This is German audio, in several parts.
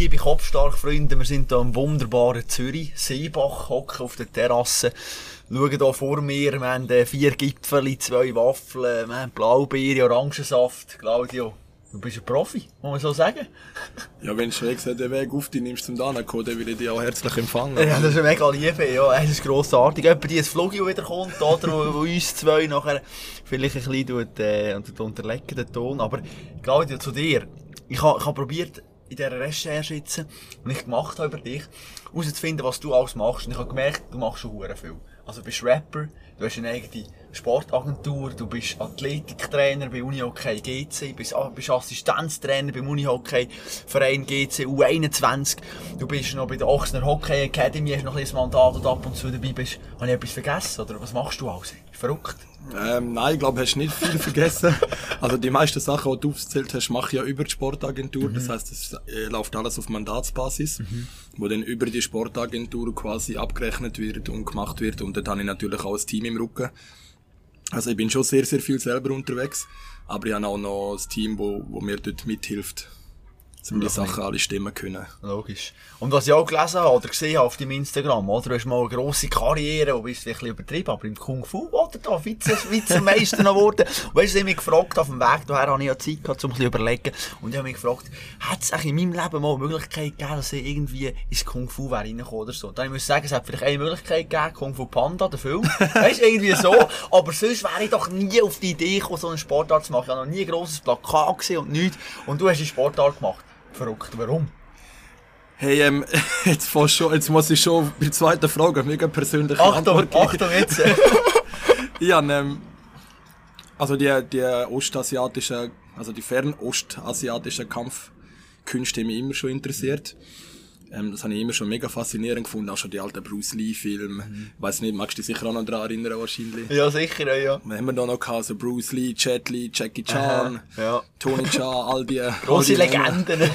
liebe Kopfstark-Freunde, wir sind hier im wunderbaren Zürich, Seebach, hocken auf der Terrasse, schauen hier vor mir, wir haben äh, vier Gipfel, zwei Waffeln, wir haben Blaubeere, Orangensaft. Claudio, du bist ein Profi, muss man so sagen. Ja, wenn du den Weg auf dich nimmst zum kommen, dann will ich dich auch herzlich empfangen. Ja, das ist mega Liebe, ja, es ist grossartig. Jemand, die ein Flugio wieder kommt, oder, wo, wo uns zwei nachher vielleicht ein bisschen tut, äh, unterlegen, den Ton. Aber Claudio, zu dir. Ich habe probiert, in dieser Recherche jetzt, die ich gemacht habe über dich, herauszufinden, was du alles machst. Und ich habe gemerkt, du machst schon hure viel. Also du bist Rapper, du hast eine eigene Sportagentur, du bist Athletiktrainer bei Unihockey GC, bist, bist Assistenztrainer beim Unihockey Verein GC U21, du bist noch bei der Ochsner Hockey Academy, hast noch ein Mandat und ab und zu dabei bist. Habe ich etwas vergessen, oder was machst du alles? Verrückt. Ähm, nein, ich glaube, hast nicht viel vergessen. also die meisten Sachen, die du aufgezählt hast, mache ich ja über die Sportagentur. Mhm. Das heißt, es äh, läuft alles auf Mandatsbasis, mhm. wo dann über die Sportagentur quasi abgerechnet wird und gemacht wird. Und dann habe ich natürlich auch ein Team im Rücken. Also ich bin schon sehr, sehr viel selber unterwegs, aber ich habe auch noch ein Team, wo mir dort mithilft um die Sachen alle stimmen können. Logisch. Und was ich auch gelesen habe oder gesehen habe auf deinem Instagram, oder? Du hast mal eine grosse Karriere, wo bist ein bisschen übertrieben, aber im Kung Fu, oder? Da Vize, Vizemeister noch geworden. Und weißt du, ich mich gefragt, auf dem Weg daher habe ich ja Zeit gehabt, um ein bisschen überlegen. Und ich habe mich gefragt, hat es in meinem Leben mal eine Möglichkeit gegeben, dass ich irgendwie ins Kung Fu wäre reingekommen oder so? Dann muss ich sagen, es hat vielleicht eine Möglichkeit gegeben, Kung Fu Panda, der Film. weißt du, irgendwie so. Aber sonst wäre ich doch nie auf die Idee gekommen, so einen Sportart zu machen. Ich habe noch nie ein grosses Plakat gesehen und nichts. Und du hast einen Sportart gemacht. Verrückt, warum? Hey, ähm, jetzt, schon, jetzt muss ich schon bei der zweiten Frage mega persönlich Achtung, Antwort geben. Achtung jetzt! ja, ähm, also die, die ostasiatischen, also die fernostasiatischen Kampfkünste haben mich immer schon interessiert. Ähm, das habe ich immer schon mega faszinierend gefunden, auch schon die alten Bruce Lee-Filme. Mhm. Ich weiss nicht, magst du dich sicher auch noch daran erinnern wahrscheinlich? Ja, sicher, ja. Wir haben da noch gehabt, so Bruce Lee, Jet Lee, Jackie Chan, ja. Tony Chan, all die... Grosse Legenden.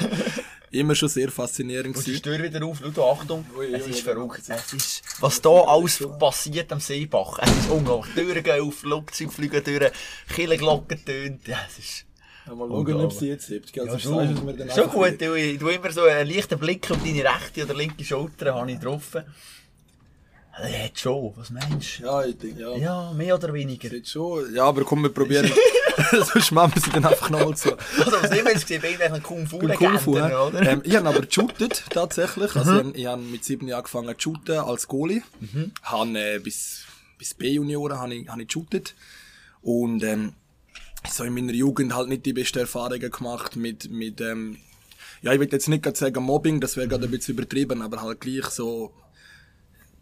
immer schon sehr faszinierend. Und die Tür wieder auf, Ludo, Achtung. Ui, es ist verrückt. Es ist, was da alles passiert am Seebach. Es ist unglaublich. Türen gehen auf, Flugzeuge fliegen durch, Killenglocken tönt. Ja, es ist... Mal schauen, ob sie jetzt hebt. Also, ja, schon, mir dann schon gut, du, du immer so einen leichten Blick auf deine rechte oder linke Schulter habe ich getroffen. Ja, hat schon, was meinst du? Ja, ich denke, ja. Ja, mehr oder weniger. Sieht schon, ja, aber komm, wir probieren. Sonst machen wir sie dann einfach nochmal zu. Also, was ich jetzt gesehen, bin ich Kung Fu Kung Fu, oder? Ähm, ich habe aber geshootet, tatsächlich. Also, mhm. ich, ich habe mit sieben Jahren angefangen zu shooten als Goalie. Mhm. Habe, äh, bis, bis B-Junioren habe ich, habe ich geshootet. Und, ähm, so in meiner Jugend halt nicht die besten Erfahrungen gemacht mit, mit ähm, ja, ich will jetzt nicht gerade sagen Mobbing, das wäre gerade ein bisschen übertrieben, aber halt gleich so,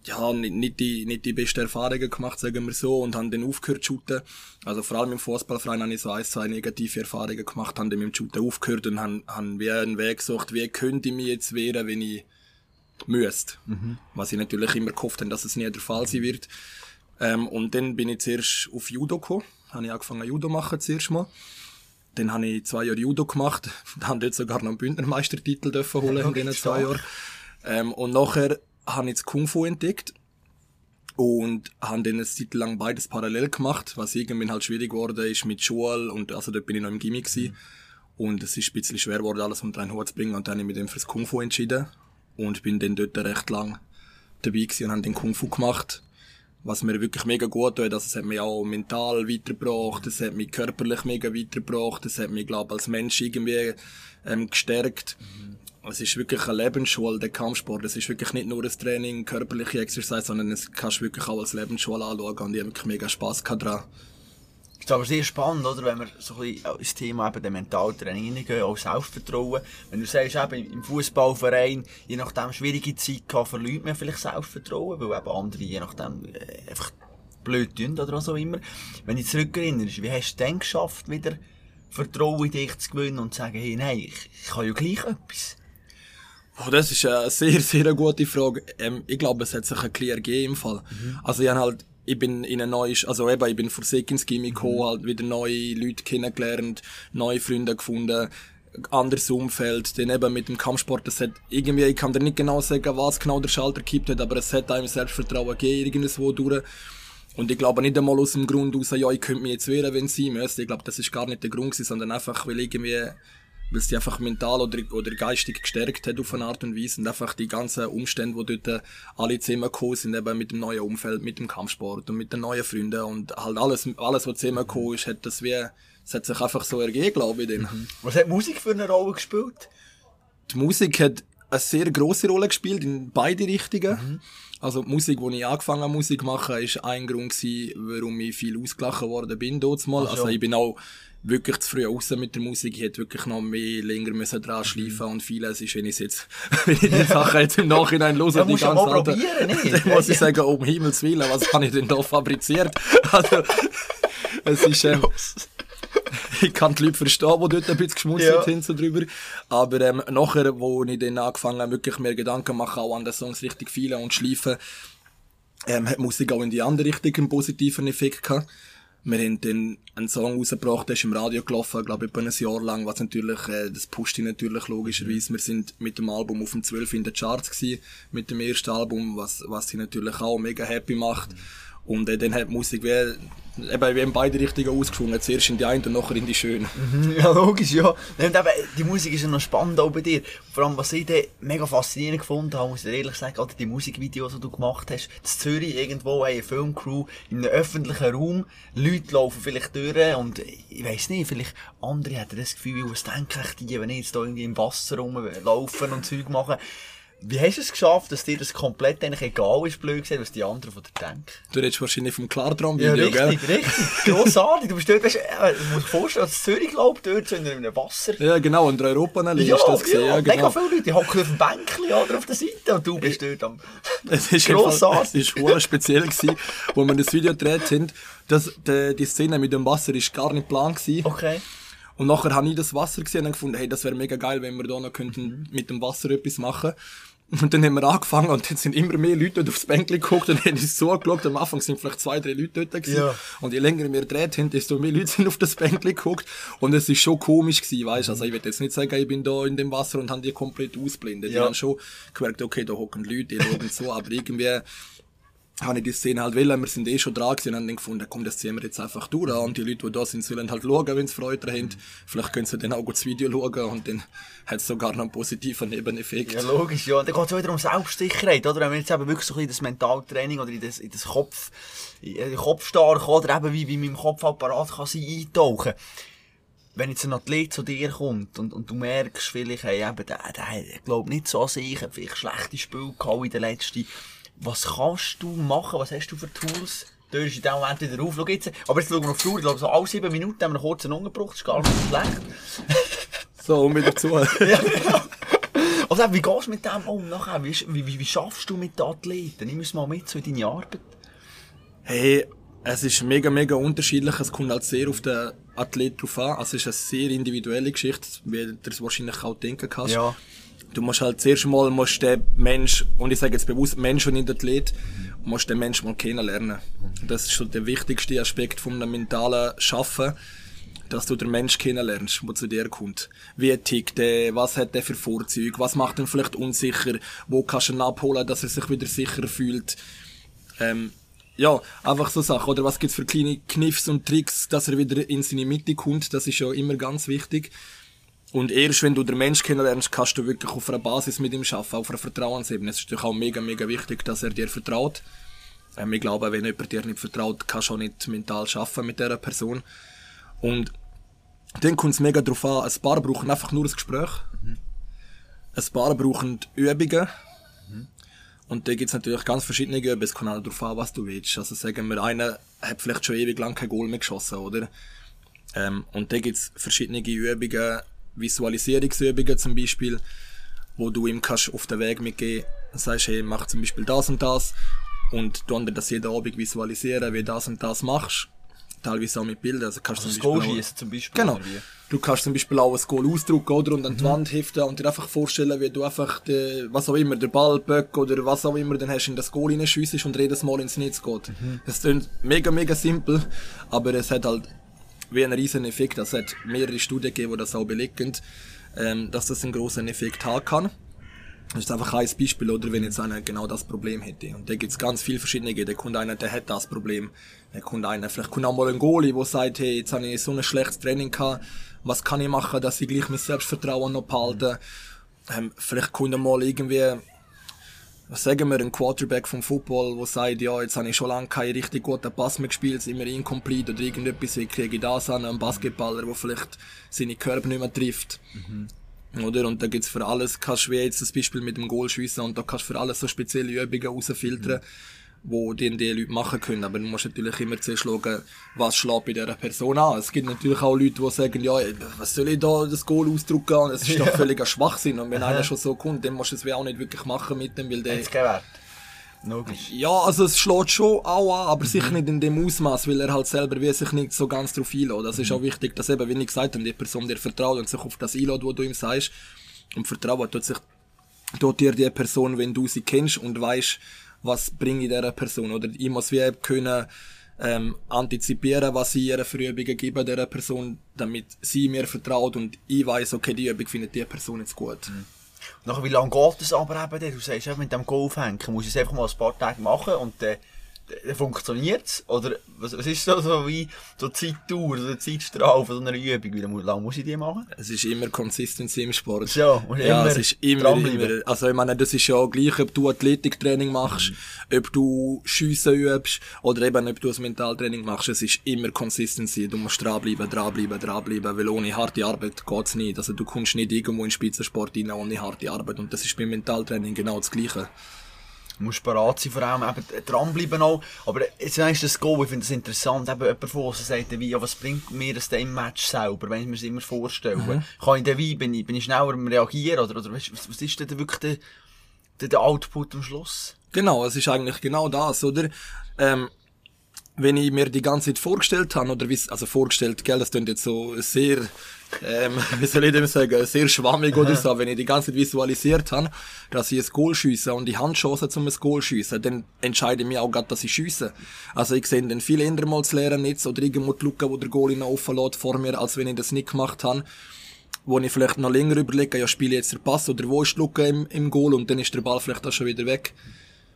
ja, nicht, nicht, die, nicht die besten Erfahrungen gemacht, sagen wir so, und haben dann aufgehört zu shooten. Also vor allem im Fußballverein habe ich so ein, zwei negative Erfahrungen gemacht, haben dann mit dem Shooten aufgehört und haben, haben wie einen Weg gesucht, wie könnte ich mich jetzt wehren, wenn ich müsste. Mhm. Was ich natürlich immer gehofft habe, dass es nie der Fall sein wird. Ähm, und dann bin ich zuerst auf Judo gekommen habe ich angefangen Judo machen zuerst mal. Dann habe ich zwei Jahre Judo gemacht, habe dort sogar noch einen Bündnermeistertitel dürfen holen in diesen zwei Jahren. Ähm, und nachher habe ich das Kung Fu entdeckt und habe dann eine Zeit lang beides parallel gemacht, was irgendwann halt schwierig geworden ist mit Schule und also dort bin ich noch im Gimmick gewesen. Und es ist ein bisschen schwer geworden, alles unter einen Hut zu bringen und dann habe ich mich dann fürs Kung Fu entschieden und bin dann dort recht lang dabei gewesen und habe den Kung Fu gemacht was mir wirklich mega gut tut. Also es hat mich auch mental weitergebracht, es hat mich körperlich mega weitergebracht, es hat mich, glaube als Mensch irgendwie ähm, gestärkt. Mhm. Es ist wirklich eine Lebensschule, der Kampfsport. Es ist wirklich nicht nur ein Training, körperliche Exercise, sondern es kannst du wirklich auch als Lebensschule anschauen und ich habe wirklich mega Spass daran ist aber sehr spannend, oder? wenn wir so ein bisschen Thema eben der Mentaltraining hineingehen, auch Selbstvertrauen. Wenn du sagst, eben im Fußballverein, je nachdem schwierige Zeit gehabt, verliert man vielleicht Selbstvertrauen, weil eben andere je nachdem äh, einfach blöd tun oder was auch immer. Wenn du zurückerinnerst, wie hast du denn geschafft, wieder Vertrauen in dich zu gewinnen und zu sagen, hey, nein, ich, ich kann ja gleich etwas? Oh, das ist eine sehr, sehr gute Frage. Ähm, ich glaube, es hat sich ein bisschen ergeben im Fall. Mhm. Also ich habe halt ich bin in ein neues, also eben, ich bin vor Sek ins Gimmi gekommen, mhm. halt wieder neue Leute kennengelernt, neue Freunde gefunden, anderes Umfeld, dann eben mit dem Kampfsport, das hat irgendwie, ich kann dir nicht genau sagen, was genau der Schalter gekippt hat, aber es hat einem Selbstvertrauen gegeben, irgendwo durch. Und ich glaube nicht einmal aus dem Grund aus, ja, ich könnte mich jetzt wehren, wenn sie müsste. Ich glaube, das ist gar nicht der Grund gewesen, sondern einfach, weil irgendwie, weil es die einfach mental oder, oder geistig gestärkt hat auf eine Art und Weise und einfach die ganzen Umstände, wo dort alle zusammengekommen sind, eben mit dem neuen Umfeld, mit dem Kampfsport und mit den neuen Freunden und halt alles, alles was zusammengekommen ist, hat das wie, es hat sich einfach so ergeben, glaube ich. Mhm. Was hat Musik für eine Rolle gespielt? Die Musik hat eine sehr große Rolle gespielt in beide Richtungen. Mhm. Also die Musik, wo ich angefangen habe Musik zu machen, ist ein Grund gewesen, warum ich viel ausgelachen worden bin dort mal. Also ich bin auch wirklich zu früh raus mit der Musik. Ich hätte wirklich noch mehr länger müssen dran mhm. schleifen mhm. und vieles ist, wenn ich jetzt, wenn ich die Sachen jetzt im Nachhinein höre, ja, die ganze Zeit, probieren, dann muss ich sagen, um Himmels Willen, was habe ich denn da fabriziert? Also, es ist, ähm, ich kann die Leute verstehen, die dort ein bisschen geschmunzelt ja. haben so drüber. Aber ähm, nachher, wo ich dann angefangen habe, wirklich mehr Gedanken machen, auch an den Songs richtig viele und schleifen, ähm, hat Musik auch in die andere Richtung einen positiven Effekt gehabt. Wir haben dann einen Song rausgebracht, der ist im Radio gelaufen, glaube ich, etwa ein Jahr lang, was natürlich, äh, das pusht ihn natürlich logischerweise. Wir sind mit dem Album auf dem 12 in den Charts gewesen, mit dem ersten Album, was, was sie natürlich auch mega happy macht. Mhm. Und äh, dann hat die Musik wie eben, wir haben beide Richtungen ausgeschwungen. Zuerst in die eine und nachher in die schöne. Mhm, ja, logisch, ja. Und eben, die Musik ist ja noch spannend auch bei dir. Vor allem, was ich dann mega faszinierend gefunden habe, muss ich ehrlich sagen, gerade die Musikvideos, die du gemacht hast, in Zürich irgendwo, eine Filmcrew, in einem öffentlichen Raum, Leute laufen vielleicht durch und ich weiss nicht, vielleicht andere hätten das Gefühl, was denken die, wenn ich jetzt da irgendwie im Wasser rumlaufen und Zeug machen. Wie hast du es geschafft, dass dir das komplett eigentlich egal ist, blöd gesehen, was die anderen von dir denken? Du redest wahrscheinlich vom Klartraum-Video, ja, richtig, gell? richtig. Grossartig. Du bist dort, weißt, äh, du musst dir vorstellen, als Zürich glaubt, dort so in einem Wasser. Ja, genau, in der europa ja, ist das gesehen. Ja, genau. mega viele Leute, die hocken auf dem Bänkchen oder auf der Seite und du bist dort am... Es ist grossartig. Es war speziell gewesen, wo wir das Video gedreht haben. Das, die, die Szene mit dem Wasser ist gar nicht plan gewesen. Okay. Und nachher habe ich das Wasser gesehen und gefunden, hey, das wäre mega geil, wenn wir da noch könnten mit dem Wasser etwas machen. Und dann haben wir angefangen und dann sind immer mehr Leute dort aufs Bänkchen geguckt und haben uns so angeschaut. Am Anfang sind vielleicht zwei, drei Leute dort gewesen. Ja. Und je länger wir gedreht haben, desto mehr Leute sind auf das Bänkchen geguckt. Und es ist schon komisch gewesen, weißt Also ich will jetzt nicht sagen, ich bin da in dem Wasser und haben die komplett ausblendet. Ja. Die haben schon gemerkt, okay, da hocken Leute, die schauen so, aber irgendwie habe ich die Szene halt wollen, wir sind eh schon dran gewesen und haben dann gefunden, komm, das ziehen wir jetzt einfach durch und die Leute, die da sind, sollen halt schauen, wenn sie Freude haben. Vielleicht können sie dann auch das Video schauen und dann hat es sogar noch einen positiven Nebeneffekt. Ja, logisch, ja. Und dann geht es wieder um Selbstsicherheit, oder? Wenn wir jetzt eben wirklich so ein bisschen das Mentaltraining oder in das, in das Kopf, in den Kopf stark oder eben wie, wie mein Kopfapparat kann sein eintauchen wenn jetzt ein Athlet zu dir kommt und, und du merkst vielleicht, hey, eben, der, der, glaubt nicht so an sich, vielleicht schlechte Spiele gehabt in den letzten was kannst du machen? Was hast du für Tools? Du hörst in dem Moment wieder auf. Schau jetzt, aber jetzt schauen wir auf die Uhr. Ich glaube, so alle sieben Minuten haben wir einen kurzen Unterbruch. Das ist gar nicht schlecht. so, und wieder zu. ja, genau. Also, wie gehst du mit dem um nachher? Wie, wie, wie, wie schaffst du mit den Athleten? Nimm uns mal mit so in deine Arbeit. Hey, es ist mega, mega unterschiedlich. Es kommt halt sehr auf den Athlet drauf an. Also, es ist eine sehr individuelle Geschichte, wie du es wahrscheinlich auch denken kannst. Ja du musst halt zuerst mal musst den Mensch, und ich sage jetzt bewusst Mensch und nicht Athlet, musst den Mensch mal kennenlernen. Das ist schon der wichtigste Aspekt vom mentalen Schaffen, dass du den Mensch kennenlernst, der zu dir kommt. Wie tickt der, was hat der für Vorzüge, was macht ihn vielleicht unsicher, wo kannst du ihn abholen, dass er sich wieder sicher fühlt. Ähm, ja, einfach so Sachen. Oder was gibt's für kleine Kniffs und Tricks, dass er wieder in seine Mitte kommt, das ist ja immer ganz wichtig. Und erst wenn du den Mensch kennenlernst, kannst du wirklich auf einer Basis mit ihm arbeiten, auf einer Vertrauensebene. Es ist natürlich auch mega, mega wichtig, dass er dir vertraut. Ähm, ich glaube, wenn jemand dir nicht vertraut, kannst du auch nicht mental arbeiten mit dieser Person. Und dann kommt es mega darauf an, ein paar brauchen einfach nur ein Gespräch. Mhm. Ein paar brauchen Übungen. Mhm. Und da gibt es natürlich ganz verschiedene Übungen. Es kommt auch darauf an, was du willst. Also sagen wir, einer hat vielleicht schon ewig lang kein Goal mehr geschossen, oder? Ähm, und da gibt es verschiedene Übungen, Visualisierungsübungen zum Beispiel, wo du ihm kannst auf den Weg mitgehen und sagst, hey, mach zum Beispiel das und das und du dir das jeden Abend visualisieren, wie das und das machst. Teilweise auch mit Bildern. Also kannst also zum, Beispiel auch, zum Beispiel. Genau. Du kannst zum Beispiel auch ein Goal ausdrucken oder und an die mhm. Wand heften und dir einfach vorstellen, wie du einfach, die, was auch immer, der Ball, Böck oder was auch immer, dann hast du in das Goal hineinschiessest und jedes Mal ins Netz geht. Mhm. Das klingt mega, mega simpel, aber es hat halt wie ein riesen Effekt. Es hat mehrere Studien gegeben, die das auch belegen, ähm, dass das einen großen Effekt haben kann. Das ist einfach ein Beispiel, oder wenn jetzt einer genau das Problem hätte. Und da gibt's ganz viele verschiedene. Da kommt einer, der hat das Problem. Da kommt einer, vielleicht kommt auch mal ein Goalie, der sagt, hey, jetzt habe ich so ein schlechtes Training gehabt. Was kann ich machen, dass ich gleich mein Selbstvertrauen noch behalte? Ähm, vielleicht kommt mal irgendwie, sagen wir, ein Quarterback vom Football, der sagt, ja, jetzt habe ich schon lange keinen richtig guten Pass mehr gespielt, ist immer incomplete oder irgendetwas, wie kriege ich das an, einen Basketballer, der vielleicht seine Körper nicht mehr trifft. Oder? Und da gibt's für alles, kannst du wie jetzt das Beispiel mit dem Goal schiessen und da kannst du für alles so spezielle Übungen rausfiltern, wo die, die Leute machen können. Aber du musst natürlich immer zuerst schauen, was schlägt bei dieser Person an. Es gibt natürlich auch Leute, die sagen, ja, was soll ich da das Goal ausdrucken? Und Es ist doch völliger Schwachsinn. Und wenn einer schon so kommt, dann musst du es auch nicht wirklich machen mit dem, weil der, Wert. Logisch. ja, also es schlägt schon auch an, aber sicher nicht in dem Ausmaß, weil er halt selber wie sich nicht so ganz drauf einlädt. Das ist auch wichtig, dass eben, wie ich gesagt habe, die Person dir vertraut und sich auf das einlädt, was du ihm sagst. Und Vertrauen tut sich, tut dir die Person, wenn du sie kennst und weißt, was bringe ich dieser Person. Oder ich muss wie können, ähm, antizipieren, was ich ihr für Übungen gebe, dieser Person, damit sie mir vertraut und ich weiß, okay, die Übung findet die Person jetzt gut. Nachher, wie lange geht das aber eben? Du sagst, mit dem Go aufhängen, muss ich es einfach mal ein paar Tage machen und dann, dann funktioniert's? Oder was, was ist so, so wie so die Zeitdauer oder die Zeitstrahl von so einer Übung? Wie lange muss ich die machen? Es ist immer Consistency im Sport. Ja, und ja immer es ist immer, immer. Also ich meine, das ist ja gleich, ob du Athletiktraining machst, ob du Schiessen übst oder eben ob du ein Mentaltraining machst. Es ist immer Consistency. Du musst dranbleiben, dranbleiben, dranbleiben, weil ohne harte Arbeit geht's nicht. Also du kommst nicht irgendwo in den Spitzensport rein ohne harte Arbeit und das ist beim Mentaltraining genau das Gleiche. Du musst bereit sein, vor allem eben dranbleiben auch. Aber jetzt weißt du das Go, ich finde das interessant, eben jemand von uns sagt, wie, ja, was bringt mir das denn im Match selber, wenn ich mir das immer vorstelle? Mhm. Kann ich dann wie, bin ich, bin ich schneller am Reagieren, oder, oder was, was ist denn wirklich der, der, der Output am Schluss? Genau, es ist eigentlich genau das, oder? Ähm, wenn ich mir die ganze Zeit vorgestellt habe, oder wie, also vorgestellt, gell, das klingt jetzt so sehr, ähm, wie soll ich dem sagen, sehr schwammig oder so, wenn ich die ganze Zeit visualisiert habe, dass ich ein Goal schiesse und die Handchance zum ein Goal schiessen, dann entscheide ich mich auch gerade, dass ich schiesse. Also ich sehe dann viel eher mal das leere Netz oder irgendwo die Lücke, wo der noch offen lässt vor mir, als wenn ich das nicht gemacht habe wo ich vielleicht noch länger überlege, ja, spiele ich jetzt den Pass oder wo ist die Lücke im, im Goal und dann ist der Ball vielleicht auch schon wieder weg.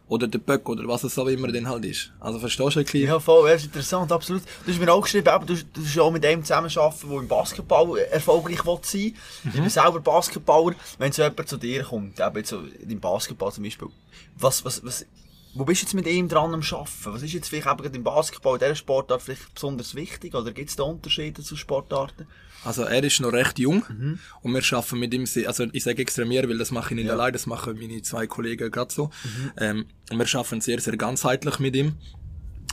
Oder der Böck oder was es auch immer dann halt ist. Also verstehst du ein bisschen? Ja, voll, das ist interessant, absolut. Du hast mir auch geschrieben, eben, du, du hast auch mit einem zusammenarbeiten, der im Basketball erfolgreich will sein will. Ich bin selber Basketballer. Wenn so jemand zu dir kommt, eben so im Basketball zum Beispiel, was, was, was, wo bist du jetzt mit ihm dran am Arbeiten? Was ist jetzt vielleicht eben im Basketball, in dieser Sportart vielleicht besonders wichtig? Oder gibt es da Unterschiede zu Sportarten? Also er ist noch recht jung und wir schaffen mit ihm, sehr- also ich sage extra mir, weil das mache ich nicht Ja. allein, das machen meine zwei Kollegen gerade so. Ähm, und wir schaffen sehr, sehr ganzheitlich mit ihm.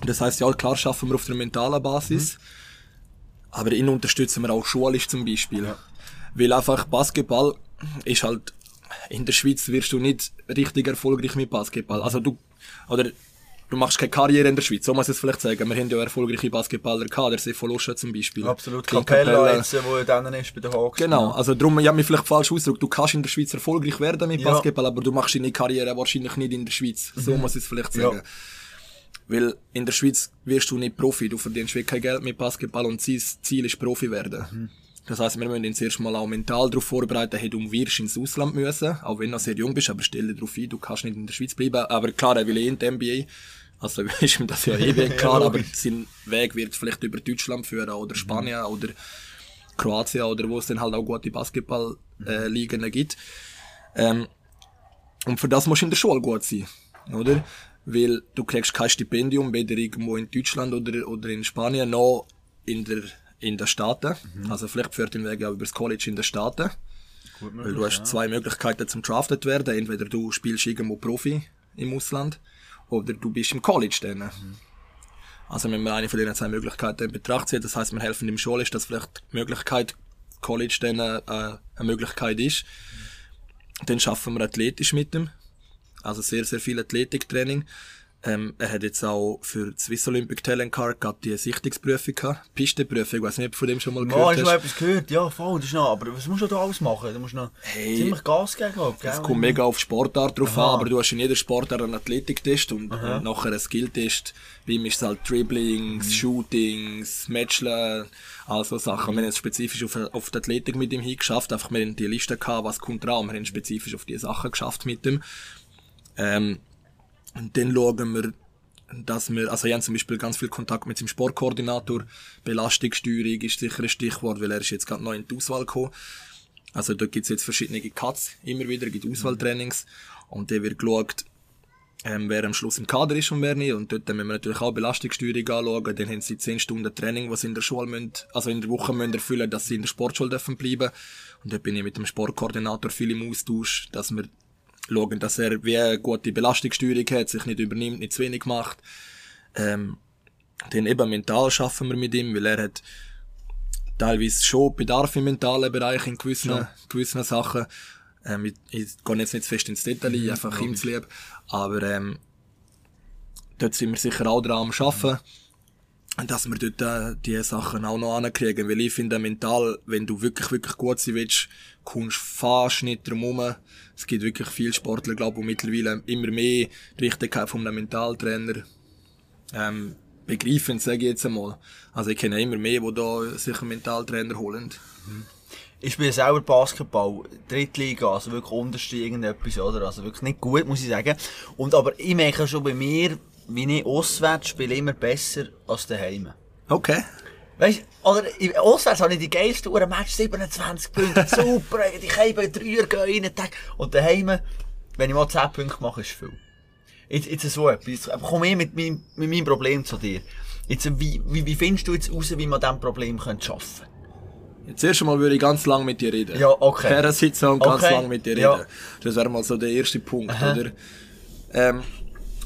Das heißt ja, klar schaffen wir auf der mentalen Basis, aber ihn unterstützen wir auch schulisch zum Beispiel. Weil einfach Basketball ist halt, in der Schweiz wirst du nicht richtig erfolgreich mit Basketball. Also du, oder du machst keine Karriere in der Schweiz, so muss ich es vielleicht sagen. Wir haben ja erfolgreiche Basketballer gehabt, der Sefo Lusche zum Beispiel. Absolut. Capella jetzt, wo dann ist bei den Hawks. Genau, also darum, ich habe mich vielleicht falsch ausgedrückt. Du kannst in der Schweiz erfolgreich werden mit Ja. Basketball, aber du machst deine Karriere wahrscheinlich nicht in der Schweiz. So muss ich es vielleicht Mhm. Ja. sagen. Weil in der Schweiz wirst du nicht Profi, du verdienst wirklich kein Geld mit Basketball und Ziel, Ziel ist Profi werden. Mhm. Das heißt, wir müssen uns erst mal auch mental darauf vorbereiten, hey, du wirst ins Ausland müssen, auch wenn du noch sehr jung bist, aber stell dir darauf ein, du kannst nicht in der Schweiz bleiben. Aber klar, er will eh in die NBA. Also ist ihm das ja eh klar, aber sein Weg wird vielleicht über Deutschland führen oder Spanien oder Kroatien oder wo es dann halt auch gute Basketball-Ligen gibt. Ähm, und für das musst du in der Schule gut sein, oder? Weil du kriegst kein Stipendium, weder irgendwo in Deutschland oder, oder in Spanien, noch in der, in den Staaten. Also vielleicht führt den Weg auch über das College in den Staaten. Weil du hast zwei Möglichkeiten zum drafted werden. Entweder du spielst irgendwo Profi im Ausland oder du bist im College dann. Also wenn wir eine von diesen zwei Möglichkeiten in Betracht ziehen, das heißt, wir helfen im Schule, ist das vielleicht die Möglichkeit, College dann äh, eine Möglichkeit ist. Dann schaffen wir athletisch mit dem. Also sehr, sehr viel Athletiktraining. Ähm, er hat jetzt auch für die Swiss Olympic Talent Card die Sichtungsprüfung gehabt. Pistenprüfung, ich weiß nicht, ob du von dem schon mal Ja, gehört hast du hast. mal etwas gehört? Ja, voll, das ist noch, aber was musst du da alles machen? Du musst noch Hey. ziemlich Gas geben, glaub, gell? Es kommt mega auf Sportart drauf Aha. an, aber du hast in jeder Sportart einen Athletik-Test und, und nachher einen Skill-Test. Bei ihm ist es halt Dribblings, Shootings, Matcheln, all so Sachen. Wir haben jetzt spezifisch auf, auf die Athletik mit ihm hingeschafft. Einfach, wir haben die Liste gehabt, was kommt dran. Wir haben spezifisch auf die Sachen geschafft mit ihm. Ähm, dann schauen wir, dass wir, also wir haben zum Beispiel ganz viel Kontakt mit seinem Sportkoordinator. Belastungssteuerung ist sicher ein Stichwort, weil er ist jetzt gerade neu in die Auswahl gekommen. Also dort gibt's jetzt verschiedene Cuts, immer wieder, gibt Auswahltrainings. Und dann wird geschaut, ähm, wer am Schluss im Kader ist und wer nicht. Und dort müssen wir natürlich auch Belastungssteuerung anschauen. Dann haben sie 10 Stunden Training, was sie in der Schule müssen, also in der Woche müssen erfüllen, dass sie in der Sportschule dürfen bleiben. Und dort bin ich mit dem Sportkoordinator viel im Austausch, dass wir schauen, dass er wie eine gute Belastungssteuerung hat, sich nicht übernimmt, nicht zu wenig macht. Ähm, dann eben mental schaffen wir mit ihm, weil er hat teilweise schon Bedarf im mentalen Bereich in gewissen, gewissen Sachen. Ähm, ich, ich gehe jetzt nicht zu fest ins Detail, ein, einfach ihm zu lieb. Aber ähm, dort sind wir sicher auch dran am Arbeiten. Dass wir dort äh, die Sachen auch noch ankriegen. Weil ich finde, mental, wenn du wirklich, wirklich gut sein willst, kommst du fast nicht drum herum. Es gibt wirklich viele Sportler, glaube ich, mittlerweile immer mehr von einem Mentaltrainer ähm, begreifen, sage ich jetzt einmal. Also ich kenne immer mehr, die da sich einen Mentaltrainer holen. Ich spiele selber Basketball, Drittliga, also wirklich unterste irgendetwas, oder? Also wirklich nicht gut, muss ich sagen. Und aber ich merke schon bei mir, wie ich auswärts spiele, immer besser als daheim. Okay. Weißt du, oder, auswärts habe ich die geilste Uhr, Match 27 Punkte, super, die Keiben, Dreier gehen rein, Tag. Und daheim, wenn ich mal 10 Punkte mache, ist viel. Jetzt, jetzt so etwas, aber komm ich mit meinem, mit meinem Problem zu dir. Jetzt, wie, wie, wie findest du jetzt raus, wie man diesem Problem könnte schaffen Jetzt erst einmal würde ich ganz lang mit dir reden. Ja, okay. Sitzen und ganz Okay, lang mit dir ja. reden. Das wäre mal so der erste Punkt, oder? Ähm,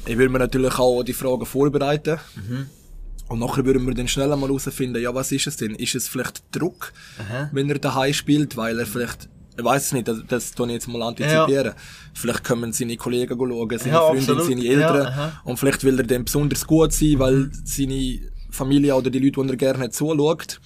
ich würde mir natürlich auch die Fragen vorbereiten. Mhm. Und nachher würden wir dann schnell einmal herausfinden, ja, was ist es denn? Ist es vielleicht Druck, wenn er daheim spielt, weil er vielleicht, ich weiß es nicht, das, das tue ich jetzt mal antizipieren. Vielleicht kommen seine Kollegen schauen, seine Ja, Freunde, absolut. seine Eltern. Ja, aha. und vielleicht will er dann besonders gut sein, weil seine Familie oder die Leute, die er gerne hat, zuschaut.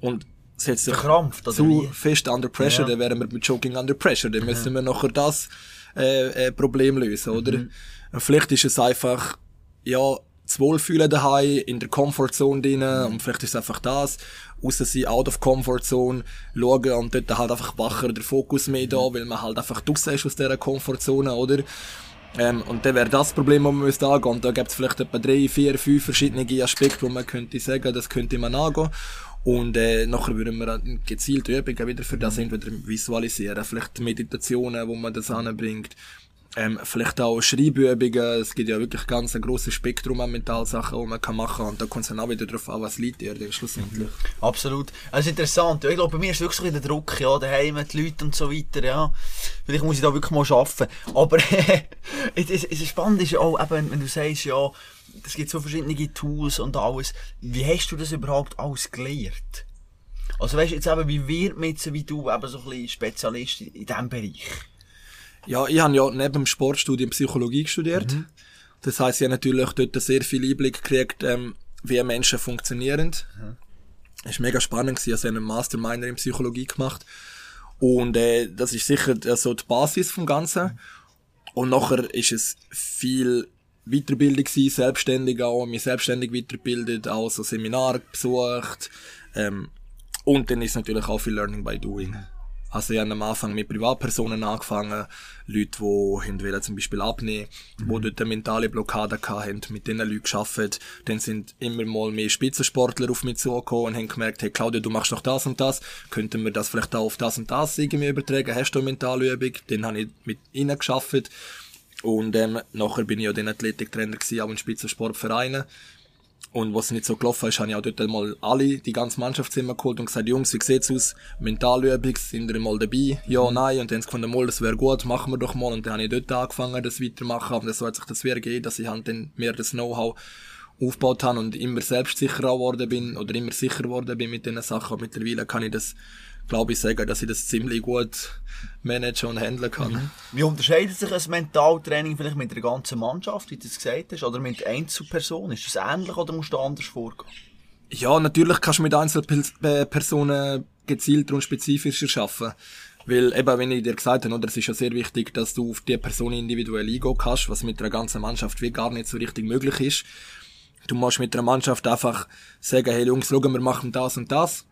Und setzt sich Verkrampft, oder zu wie? fest under pressure, Ja. dann wären wir mit Joking under pressure. Dann müssen wir nachher das äh, äh, Problem lösen, oder? Mhm. Vielleicht ist es einfach, ja, zu wohlfühlen daheim, in der Comfortzone drin, Mhm. und vielleicht ist es einfach das, raus sein, out of Comfortzone, schauen und dort halt einfach wacher der Fokus mehr Mhm. da, weil man halt einfach draussen ist aus dieser Comfortzone, oder? Ähm, und dann wäre das Problem, das man müsste angehen. Und da gibt es vielleicht etwa drei, vier, fünf verschiedene Aspekte, wo man könnte sagen, das könnte man angehen. Und äh, nachher würden wir gezielt Übungen wieder für das entweder visualisieren, vielleicht Meditationen, wo man das anbringt, ähm, vielleicht auch Schreibübungen. Es gibt ja wirklich ganz ein grosses Spektrum an Mentalsachen, die man kann machen kann. Und da kommt es dann auch wieder darauf an, was liegt dir denn schlussendlich. Absolut. Es ist interessant. Ja, ich glaube, bei mir ist wirklich so der Druck, ja, daheim, die Leute und so weiter, ja. Vielleicht muss ich da wirklich mal arbeiten. Aber, es, es, es ist spannend ist auch, eben, wenn du sagst, ja, es gibt so verschiedene Tools und alles. Wie hast du das überhaupt alles gelernt? Also weißt du jetzt eben, wie wird man jetzt, wie du, eben so ein bisschen Spezialist in diesem Bereich? Ja, ich habe ja neben dem Sportstudium Psychologie studiert. Das heißt, ich habe natürlich dort sehr viel Einblick gekriegt, ähm, wie Menschen funktionieren. Es war mega spannend, also ich habe einen Master Minor in Psychologie gemacht. Und äh, das ist sicher äh, so die Basis vom Ganzen. Und nachher ist es viel Weiterbildung gewesen, selbstständig auch, mich selbstständig weitergebildet, auch so Seminare besucht. Ähm, und dann ist natürlich auch viel Learning by Doing. Also ich habe am Anfang mit Privatpersonen angefangen, Leute, die wollen zum Beispiel abnehmen, die dort eine mentale Blockade hatten, mit denen Leuten gearbeitet. Dann sind immer mal mehr Spitzensportler auf mich zugekommen und haben gemerkt, hey Claudia, du machst doch das und das, könnten wir das vielleicht auch auf das und das irgendwie übertragen, hast du eine mentale Übung? Dann habe ich mit ihnen gearbeitet. Und ähm, nachher bin ich ja dann Athletiktrainer gewesen, auch in Spitzensportvereinen. Und was nicht so gelaufen ist, habe ich auch dort mal alle, die ganze Mannschaft zusammengeholt und gesagt, Jungs, wie sieht's aus? Mentalübung, sind ihr mal dabei? Ja, nein. Und dann haben sie gefunden, das wäre gut, machen wir doch mal. Und dann habe ich dort angefangen, das weitermachen. Aber so hat sich das wieder gegeben, dass ich halt dann mehr das Know-how aufgebaut habe und immer selbstsicherer geworden bin oder immer sicher geworden bin mit diesen Sachen. Und mittlerweile kann ich das glaube ich, sagen, dass ich das ziemlich gut managen und handeln kann. Mhm. Wie unterscheidet sich ein Mentaltraining vielleicht mit der ganzen Mannschaft, wie du es gesagt hast, oder mit Einzelpersonen? Ist das ähnlich oder musst du anders vorgehen? Ja, natürlich kannst du mit Einzelpersonen gezielter und spezifischer arbeiten. Weil eben, wenn ich dir gesagt habe, oder, es ist ja sehr wichtig, dass du auf die Person individuell eingehen kannst, was mit der ganzen Mannschaft wie gar nicht so richtig möglich ist. Du musst mit der Mannschaft einfach sagen, hey Jungs, schauen, wir machen das und das.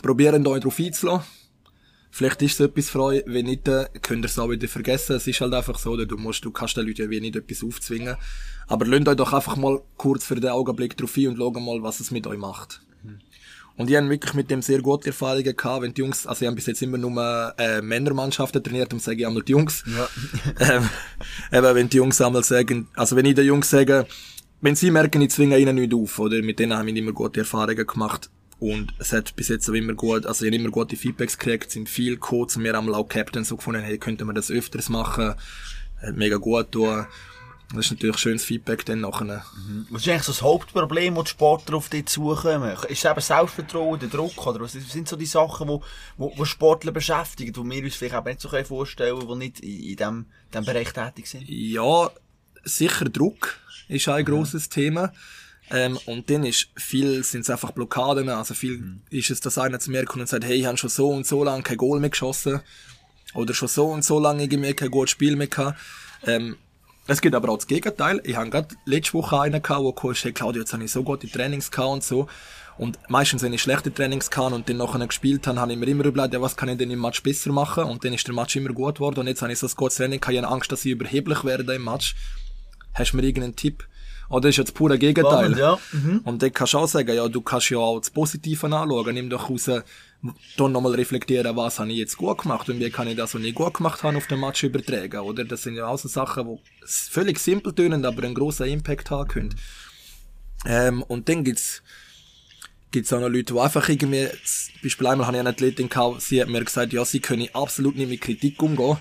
Probieren euch darauf einzulassen. Vielleicht ist es etwas für euch, wenn nicht, dann könnt ihr es auch wieder vergessen. Es ist halt einfach so, du musst, du kannst den Leuten ja wie nicht etwas aufzwingen. Aber lasst euch doch einfach mal kurz für den Augenblick drauf ein und schaut mal, was es mit euch macht. Und die haben wirklich mit dem sehr gute Erfahrungen gehabt, wenn die Jungs, also ich habe bis jetzt immer nur äh, Männermannschaften trainiert, und sage ich einmal die Jungs. Ja. ähm, eben, wenn die Jungs einmal sagen, also wenn ich den Jungs sage, wenn sie merken, ich zwinge ihnen nicht auf, oder mit denen haben wir immer gute Erfahrungen gemacht. Und es hat bis jetzt auch immer gut, also ich habe immer gute Feedbacks gekriegt, sind viel gekommen zu mir am Laut Captain so gefunden, hey, könnte man das öfters machen, hat mega gut tun. Das ist natürlich schönes Feedback dann nachher. Mhm. Was ist eigentlich so das Hauptproblem, das die Sportler auf dich zukommen? Ist es eben Selbstvertrauen, der Druck, oder was sind so die Sachen, die, wo, wo Sportler beschäftigen, die wir uns vielleicht auch nicht so vorstellen können, die nicht in, in diesem, diesem Bereich tätig sind? Ja, sicher Druck ist ein mhm. grosses Thema. Ähm, und dann ist viel, sind es einfach Blockaden, also viel mhm. ist es, dass einer zu mir kommt und sagt, hey, ich habe schon so und so lange kein Goal mehr geschossen. Oder schon so und so lange irgendwie kein gutes Spiel mehr gehabt. Ähm, es gibt aber auch das Gegenteil. Ich habe gerade letzte Woche einen gehabt, der gesagt hat, Claudio, jetzt habe ich so gute Trainings gehabt und so. Und meistens, wenn ich schlechte Trainings kann und dann nachher gespielt habe, habe ich mir immer überlegt, ja, was kann ich denn im Match besser machen? Und dann ist der Match immer gut geworden. Und jetzt habe ich so ein gutes Training, habe ich Angst, dass ich überheblich werde im Match. Hast du mir irgendeinen Tipp? Oder ist ja das pure Gegenteil? Spannend, ja. Mhm. Und dann kannst du auch sagen, ja, du kannst ja auch das Positive anschauen. Nimm doch raus, dann nochmal reflektieren, was habe ich jetzt gut gemacht und wie kann ich das, was ich gut gemacht habe, auf den Match übertragen, oder? Das sind ja auch so Sachen, die völlig simpel tönen, aber einen grossen Impact haben können. Ähm, und dann gibt's, gibt's auch noch Leute, die einfach irgendwie, zum Beispiel einmal habe ich eine Athletin gehabt, sie hat mir gesagt, ja, sie können absolut nicht mit Kritik umgehen.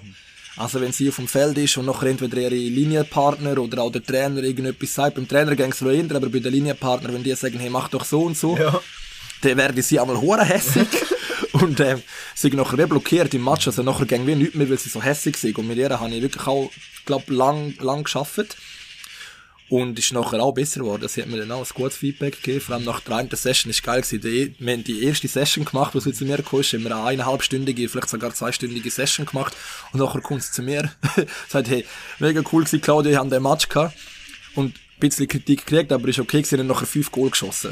Also wenn sie auf dem Feld ist und nachher entweder ihre Linienpartner oder auch der Trainer irgendetwas sagt, beim Trainer ging es ändern, aber bei den Linienpartner, wenn die sagen, hey, mach doch so und so, ja. dann werden sie einmal hure hässig und ähm, sind nachher blockiert im Match, also nachher ging wir nichts mehr, weil sie so hässig sind und mit ihr habe ich wirklich auch, glaube lang, lang geschafft. Und ist nachher auch besser geworden. Sie hat mir dann auch ein gutes Feedback gegeben. Vor allem nach der einen Session ist geil gewesen. Die, wir haben die erste Session gemacht, was sie zu mir gekommen ist. Haben wir eine eineinhalbstündige, vielleicht sogar zweistündige Session gemacht. Und nachher kommt sie zu mir. sagt, hey, mega cool gewesen, Claudia, wir haben den Match gehabt. Und bisschen Kritik gekriegt, aber ist okay gewesen, nachher fünf Goal geschossen.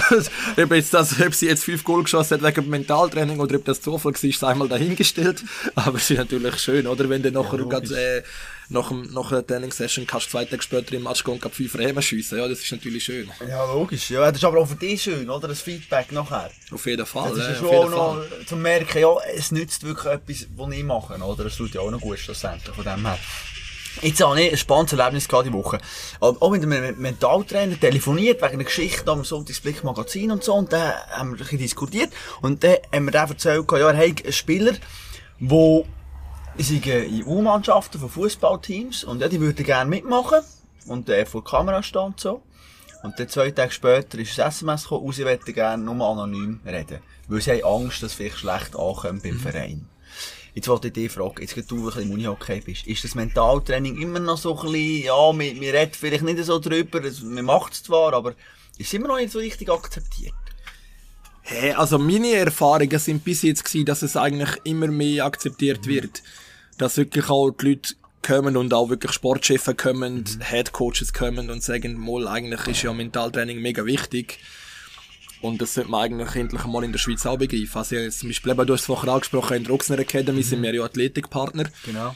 ob, jetzt das, ob sie jetzt fünf Goal geschossen hat wegen Mentaltraining oder ob das Zufall war, ist einmal dahingestellt. Aber es ist natürlich schön, oder? Wenn du nachher ja, grad, äh, nach, dem, nach einer Trainingssession kannst du zwei Tage später im Match gehen und fünf Rehmen schiessen. Ja, das ist natürlich schön. Ja, logisch. Ja, das ist aber auch für dich schön, oder? Das Feedback nachher. Auf jeden Fall. Das ist ja schon auch noch zu merken, ja, es nützt wirklich etwas, was ich mache, oder? Es tut ja auch noch gut schlussendlich von dem her. Jetzt habe ich ein spannendes Erlebnis gehabt die Woche. Auch mit einem Mentaltrainer telefoniert, wegen einer Geschichte am Sonntagsblick Magazin und so, und dann haben wir ein bisschen diskutiert, und dann haben wir dann erzählt, ja, er hat einen Spieler, der in U-Mannschaften von Fußballteams, und ja, die würden gerne mitmachen, und der vor der Kamera stand so. Und dann zwei Tage später ist ein SMS gekommen, und sie möchten gerne nur anonym reden. Weil sie haben Angst, dass vielleicht schlecht ankommt beim mhm. Verein. Jetzt wollte ich dich fragen, jetzt du, ein im Unihockey bist, ist das Mentaltraining immer noch so ein bisschen, ja, wir, wir reden vielleicht nicht so drüber, man macht es zwar, aber ist es immer noch nicht so richtig akzeptiert? Hey, also meine Erfahrungen sind bis jetzt gewesen, dass es eigentlich immer mehr akzeptiert mhm. wird. Dass wirklich auch die Leute kommen und auch wirklich Sportchefs kommen, mhm. Headcoaches kommen und sagen, mal, eigentlich ist ja Mentaltraining mega wichtig. Und das sollte man eigentlich endlich mal in der Schweiz auch begreifen. Also zum Beispiel, eben, du hast es vorher angesprochen, in der Ochsner Academy mhm. sind wir ja Athletikpartner. Genau.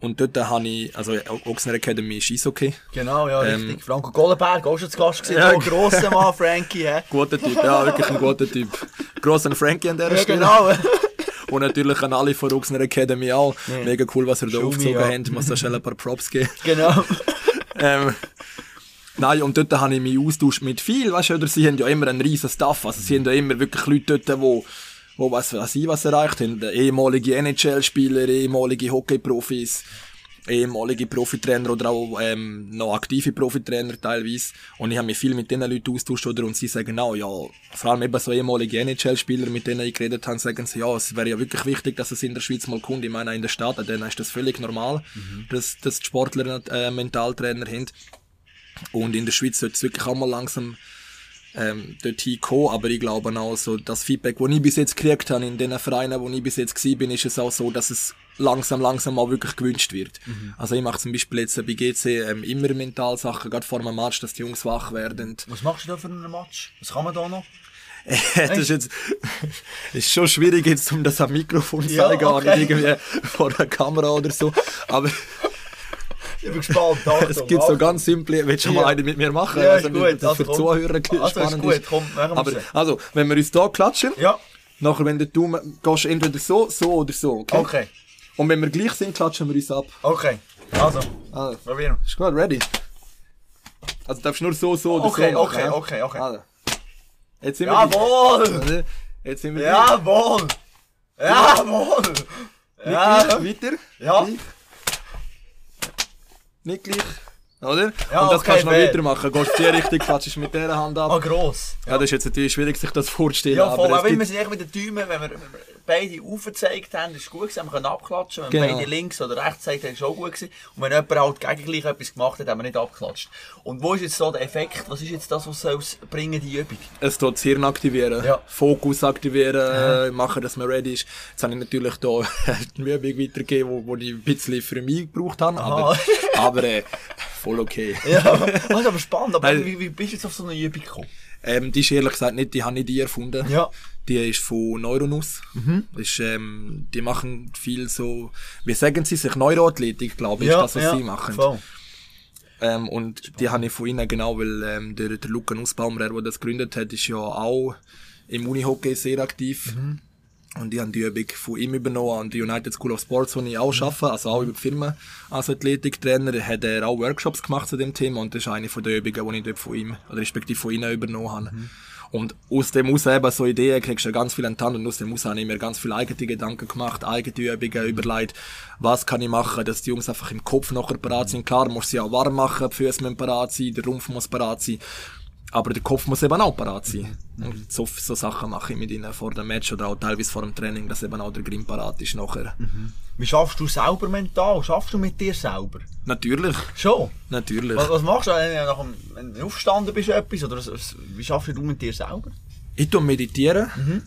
Und dort habe ich, also Ochsner Academy ist Eishockey. Genau, ja, ähm, richtig. Franco Gollenberg, auch schon zu Gast gewesen. Ja, oh, grosser Mann, Frankie, hä? Guter Typ, ja, wirklich ein guter Typ. Grosser Frankie an der ja, Stelle. genau. Und natürlich an alle von Ochsner Academy auch. Ja. Mega cool, was ihr da aufgezogen ja. habt. Muss da schnell ein paar Props geben. Genau. ähm, Nein, und dort habe ich mich austauscht mit viel, weißt du, oder sie haben ja immer einen riesen Staff, also sie haben ja immer wirklich Leute dort, wo, wo was weiß ich was erreicht haben, ehemalige NHL-Spieler, ehemalige Hockey-Profis, ehemalige Profitrainer oder auch ähm, noch aktive Profitrainer teilweise. Und ich habe mich viel mit diesen Leuten austauscht oder und sie sagen auch, ja, vor allem eben so ehemalige NHL-Spieler, mit denen ich geredet habe, sagen sie, ja, es wäre ja wirklich wichtig, dass es in der Schweiz mal kommt. Ich meine, in der Stadt, dann ist das völlig normal, mhm. dass, dass die Sportler äh, Mentaltrainer haben. Und in der Schweiz sollte es wirklich auch mal langsam ähm, dorthin kommen. Aber ich glaube auch, so das Feedback, das ich bis jetzt gekriegt habe in den Vereinen, wo ich bis jetzt war, bin, ist es auch so, dass es langsam, langsam mal wirklich gewünscht wird. Mhm. Also ich mache zum Beispiel jetzt bei GC ähm, immer Mentalsachen, gerade vor einem Match, dass die Jungs wach werden. Was machst du da für einen Match? Was kann man da noch? das ist jetzt ist schon schwierig jetzt, um das am Mikrofon zu zeigen, ja, okay. nicht irgendwie vor der Kamera oder so. Aber ich bin gespannt. Achtung, es gibt so ganz simple, willst du mal eine mit mir machen? Ja, also, gut. Das für komm. Zuhörer also, spannend ist. Komm, Aber, also, wenn wir uns hier klatschen, ja. nachher, wenn du gehst entweder so, so oder so, okay? Okay. Und wenn wir gleich sind, klatschen wir uns ab. Okay. Also, also. probieren. Ist gut, ready? Also darfst du nur so, so oder okay, so machen. Okay, okay, okay. Also. Jetzt sind wir Jawohl! Jetzt sind wir Jawohl! Jawohl! Ja. Weiter? Ja. Nicht gleich. Oder? Ja, und das okay, kannst du noch fair. weitermachen. Gehst du die Richtung, klatschst mit dieser Hand ab. Ah, gross. Ja, das ist jetzt natürlich schwierig, sich das vorzustellen. Ja, voll. aber es Aber wenn wir echt mit den Däumen, wenn wir beide aufgezeigt haben, ist gut gewesen, wir können abklatschen. Wenn Genau. beide links oder rechts haben, ist auch gut gewesen. Und wenn jemand halt gegen gleich etwas gemacht hat, haben wir nicht abgeklatscht. Und wo ist jetzt so der Effekt? Was ist jetzt das, was soll es bringen, die Übung? es tut das Hirn aktivieren, Ja. Fokus aktivieren, äh, machen, dass man ready ist. Jetzt habe ich natürlich da eine Übung weitergegeben, wo ich ein bisschen für mich gebraucht habe, aber, Aha. aber äh, voll okay. Ja, das ist aber spannend. Aber wie, wie bist du jetzt auf so eine Übung gekommen? Ähm, die ist ehrlich gesagt nicht, die habe ich die erfunden. Ja. Die ist von Neuronus. Mhm. Ist, ähm, die machen viel so, wie sagen sie sich, Neuroathletik, glaube ich, ja, ist das, was ja, sie machen. Voll. Ähm, und die habe ich von ihnen genau, weil ähm, der, der Luca Nussbaumer, der das gegründet hat, ist ja auch im Unihockey sehr aktiv. Mhm. Und die haben die Übung von ihm übernommen an die United School of Sports, wo ich auch arbeite, also auch über die Firma als Athletiktrainer, hat er auch Workshops gemacht zu dem Thema und das ist eine von den Übungen, die ich dort von ihm, oder respektive von ihnen übernommen habe. Und aus dem aus eben so Ideen kriegst du ganz viel enttan und aus dem aus habe ich mir ganz viele eigene Gedanken gemacht, eigene Übungen überlegt, was kann ich machen, dass die Jungs einfach im Kopf nachher parat sind. Klar, musst sie auch warm machen, die Füße müssen parat sein, der Rumpf muss parat sein, aber der Kopf muss eben auch parat sein. Und so, so Sachen mache ich mit ihnen vor dem Match oder auch teilweise vor dem Training, dass eben auch der Grimm parat ist nachher. Wie schaffst du selber mental? Schaffst du mit dir selber? Natürlich, Schon. natürlich. Was, was machst du, wenn du, aufgestanden bist, etwas? Oder was- wie schaffst du mit dir selber? Ich tue meditieren.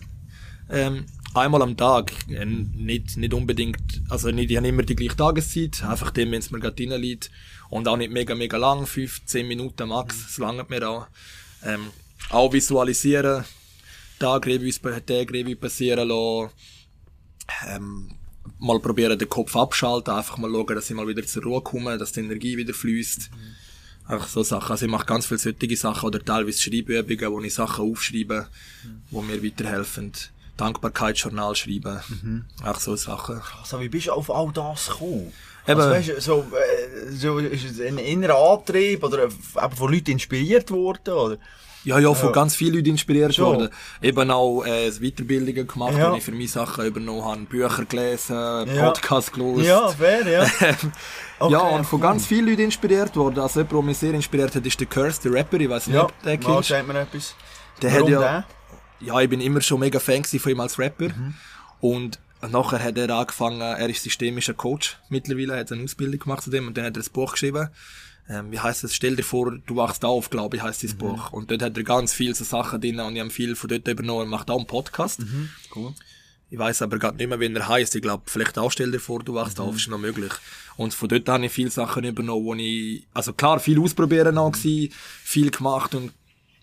Ähm, einmal am Tag. Äh, nicht, nicht unbedingt, also nicht, ich habe immer die gleiche Tageszeit. Einfach dem, wenn es mir gerade reinliegt. Und auch nicht mega, mega lang. 5, 10 Minuten max. Das langt mir auch. Ähm, auch visualisieren. Tag Revue, Tag Revue passieren lassen. Ähm, mal probieren, den Kopf abschalten. Einfach mal schauen, dass ich mal wieder zur Ruhe komme, dass die Energie wieder fließt. Einfach so Sachen. Also ich mache ganz viele solche Sachen oder teilweise Schreibübungen, wo ich Sachen aufschreibe, wo mir weiterhelfen. Dankbarkeitsjournal schreiben. Auch so Sachen. Also, wie bist du auf all das gekommen? Eben. Also, weißt, du, so, äh, so, ist es ein innerer Antrieb oder eben von Leuten inspiriert worden? Oder? Ja, ja, von Ja. ganz vielen Leuten inspiriert Schon. worden. Eben auch äh, Weiterbildungen gemacht, Ja. wo ich für mich Sachen übernommen habe, Bücher gelesen, Ja. Podcasts gelesen. Ja, fair, ja. Okay, ja, und von cool. ganz vielen Leuten inspiriert worden. Also jemand, der mich sehr inspiriert hat, ist der Curse, der Rapper. Ich weiß nicht, Ja, ob mal kennst. sagt mir etwas. Der Warum hat ja, der? Ja, ich bin immer schon mega Fan von ihm als Rapper. Mhm. Und nachher hat er angefangen, er ist systemischer Coach mittlerweile, er hat eine Ausbildung gemacht zu dem und dann hat er ein Buch geschrieben. Ähm, wie heißt es? Stell dir vor, du wachst auf, glaube ich, heißt das Mhm. Buch. Und dort hat er ganz viel so Sachen drin und ich habe viel von dort übernommen. Er macht auch einen Podcast. Mhm. Cool. Ich weiß aber gerade nicht mehr, wie er heißt. Ich glaube, vielleicht auch stell dir vor, du wachst Mhm. auf, ist noch möglich. Und von dort habe ich viele Sachen übernommen, wo ich, also klar, viel ausprobieren noch gewesen, viel gemacht und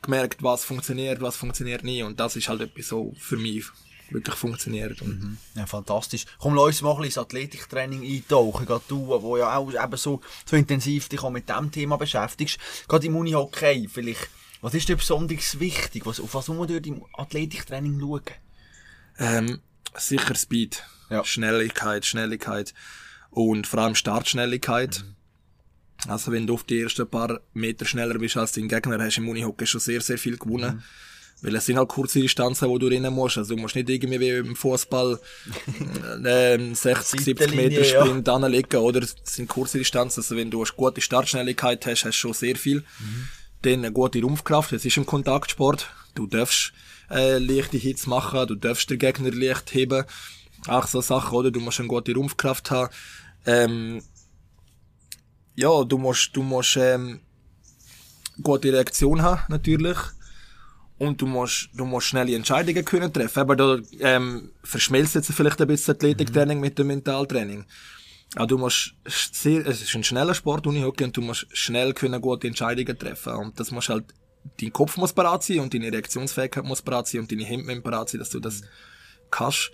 gemerkt, was funktioniert, was funktioniert nie. Und das ist halt etwas so für mich wirklich funktioniert. Und Ja, fantastisch. Komm, lass uns mal ein bisschen ins Athletiktraining eintauchen. Gerade du, wo ja auch eben so, so intensiv dich auch mit diesem Thema beschäftigst. Gerade im Unihockey vielleicht. Was ist dir besonders wichtig? Was, auf was muss man durch im Athletiktraining schauen? Ähm, sicher Speed, Ja. Schnelligkeit, Schnelligkeit und vor allem Startschnelligkeit. Also wenn du auf die ersten paar Meter schneller bist als dein Gegner, hast du im Unihockey schon sehr, sehr viel gewonnen. Weil es sind halt kurze Distanzen, wo du rennen musst. Also du musst nicht irgendwie wie im Fußball äh, 60, 70 Meter Sprint ja. anlegen, oder? Es sind kurze Distanzen. Also wenn du eine gute Startschnelligkeit hast, hast du schon sehr viel. Mhm. Dann eine gute Rumpfkraft. Es ist ein Kontaktsport. Du darfst äh, leichte Hits machen, du darfst den Gegner leicht heben. Auch so Sachen, oder? Du musst eine gute Rumpfkraft haben. Ähm, ja, du musst, du musst ähm, gute Reaktion haben, natürlich und du musst, du musst schnelle Entscheidungen können treffen. Aber da ähm, verschmelzt jetzt vielleicht ein bisschen Athletiktraining mhm. mit dem Mentaltraining. Aber du musst sehr, es ist ein schneller Sport, Unihockey, und du musst schnell können gute Entscheidungen treffen. Und das muss halt, dein Kopf muss parat sein und deine Reaktionsfähigkeit muss parat sein und deine Hände parat sein, dass du das kannst.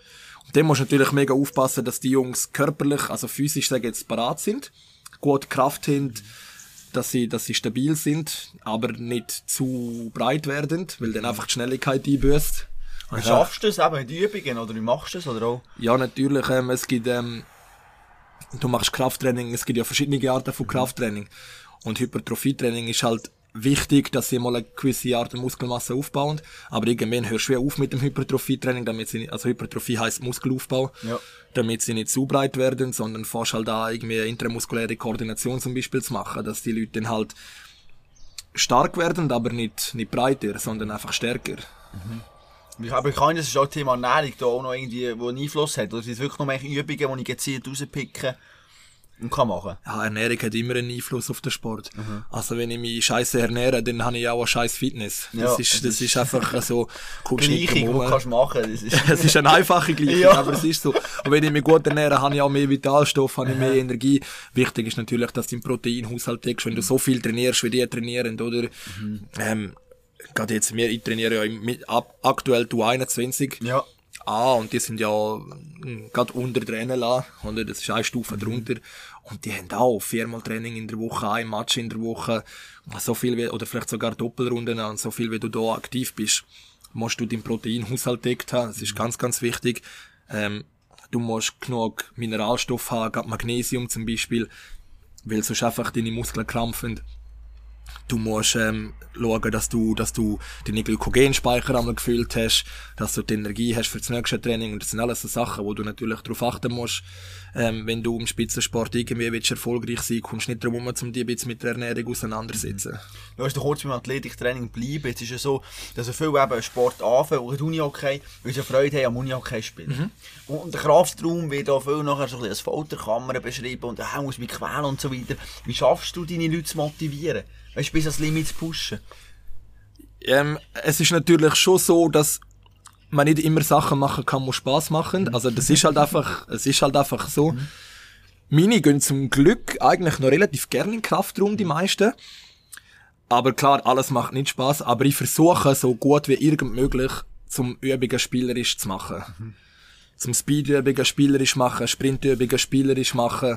Und dann musst du natürlich mega aufpassen, dass die Jungs körperlich, also physisch, sagen jetzt, parat sind, gut Kraft haben, dass sie, dass sie stabil sind, aber nicht zu breit werden, weil dann einfach die Schnelligkeit einbüßt. Wie schaffst du das eben in den Übungen oder wie machst du das oder auch? Ja, natürlich. Ähm, es gibt, ähm, du machst Krafttraining, es gibt ja verschiedene Arten von Krafttraining. Und Hypertrophietraining ist halt wichtig, dass sie mal eine gewisse Art der Muskelmasse aufbauen. Aber irgendwann hörst du auf mit dem Hypertrophie-Training, damit sie nicht, also Hypertrophie heißt Muskelaufbau, ja. Damit sie nicht zu breit werden, sondern fast halt da irgendwie intramuskuläre Koordination zum Beispiel zu machen, dass die Leute dann halt stark werden, aber nicht, nicht breiter, sondern einfach stärker. Mhm. Ich kann, das ist auch Thema Ernährung da auch noch irgendwie, wo einen Einfluss hat. Oder sind wirklich noch mehr Übungen, die ich gezielt rauspicken und kann machen. Ja, Ernährung hat immer einen Einfluss auf den Sport. Mhm. Also wenn ich mich scheiße ernähre, dann habe ich auch eine scheiß Fitness. Das, ja, ist, das, das ist einfach so, Gleichung, drum kannst machen. Das ist, es ist eine einfache Gleichung, ja. aber es ist so. Und wenn ich mich gut ernähre, habe ich auch mehr Vitalstoff, habe ich mehr Energie. Wichtig ist natürlich, dass du den Proteinhaushalt deckst, wenn du so viel trainierst, wie die trainieren, oder? Mhm. Ähm, gerade jetzt, wir, ich trainiere ja mit, ab, aktuell du 21. Ja. Ah, und die sind ja hm, gerade unter der NLA, oder? Das ist eine Stufe mhm. drunter. Und die haben auch viermal Training in der Woche, ein Match in der Woche, so viel wie, oder vielleicht sogar Doppelrunden an, so viel wie du da aktiv bist, musst du deinen Proteinhaushalt deckt haben. Das ist ganz, ganz wichtig. Ähm, du musst genug Mineralstoff haben, gerade Magnesium zum Beispiel, weil sonst einfach deine Muskeln krampfen. Du musst ähm, schauen, dass du, dass du deine Glykogenspeicher einmal gefüllt hast, dass du die Energie hast für das nächste Training. Und das sind alles so Sachen, wo du natürlich darauf achten musst. Ähm, wenn du im Spitzensport irgendwie willst, erfolgreich sein kommst du nicht darum, um dich jetzt mit der Ernährung auseinandersetzen. Du hast doch kurz beim Athletiktraining bleiben. Jetzt ist es so, dass so viele eben Sport anfangen, oder Unihockey, weil sie Freude haben am Unihockey spielen. Mhm. Und der Kraftraum wird auch viel nachher so ein bisschen als Folterkammer beschrieben und er muss mich quälen und so weiter. Wie schaffst du deine Leute zu motivieren? Weißt du, bis ans Limit zu pushen? Ähm, es ist natürlich schon so, dass man nicht immer Sachen machen kann, die Spaß machen. Also das ist halt einfach, es ist halt einfach so. Mhm. Meine gehen zum Glück eigentlich noch relativ gerne in Kraftraum, die meisten. Aber klar, alles macht nicht Spaß. Aber ich versuche so gut wie irgend möglich zum Übungen spielerisch zu machen. Mhm. Zum Speedübungen spielerisch machen, Sprintübungen spielerisch machen,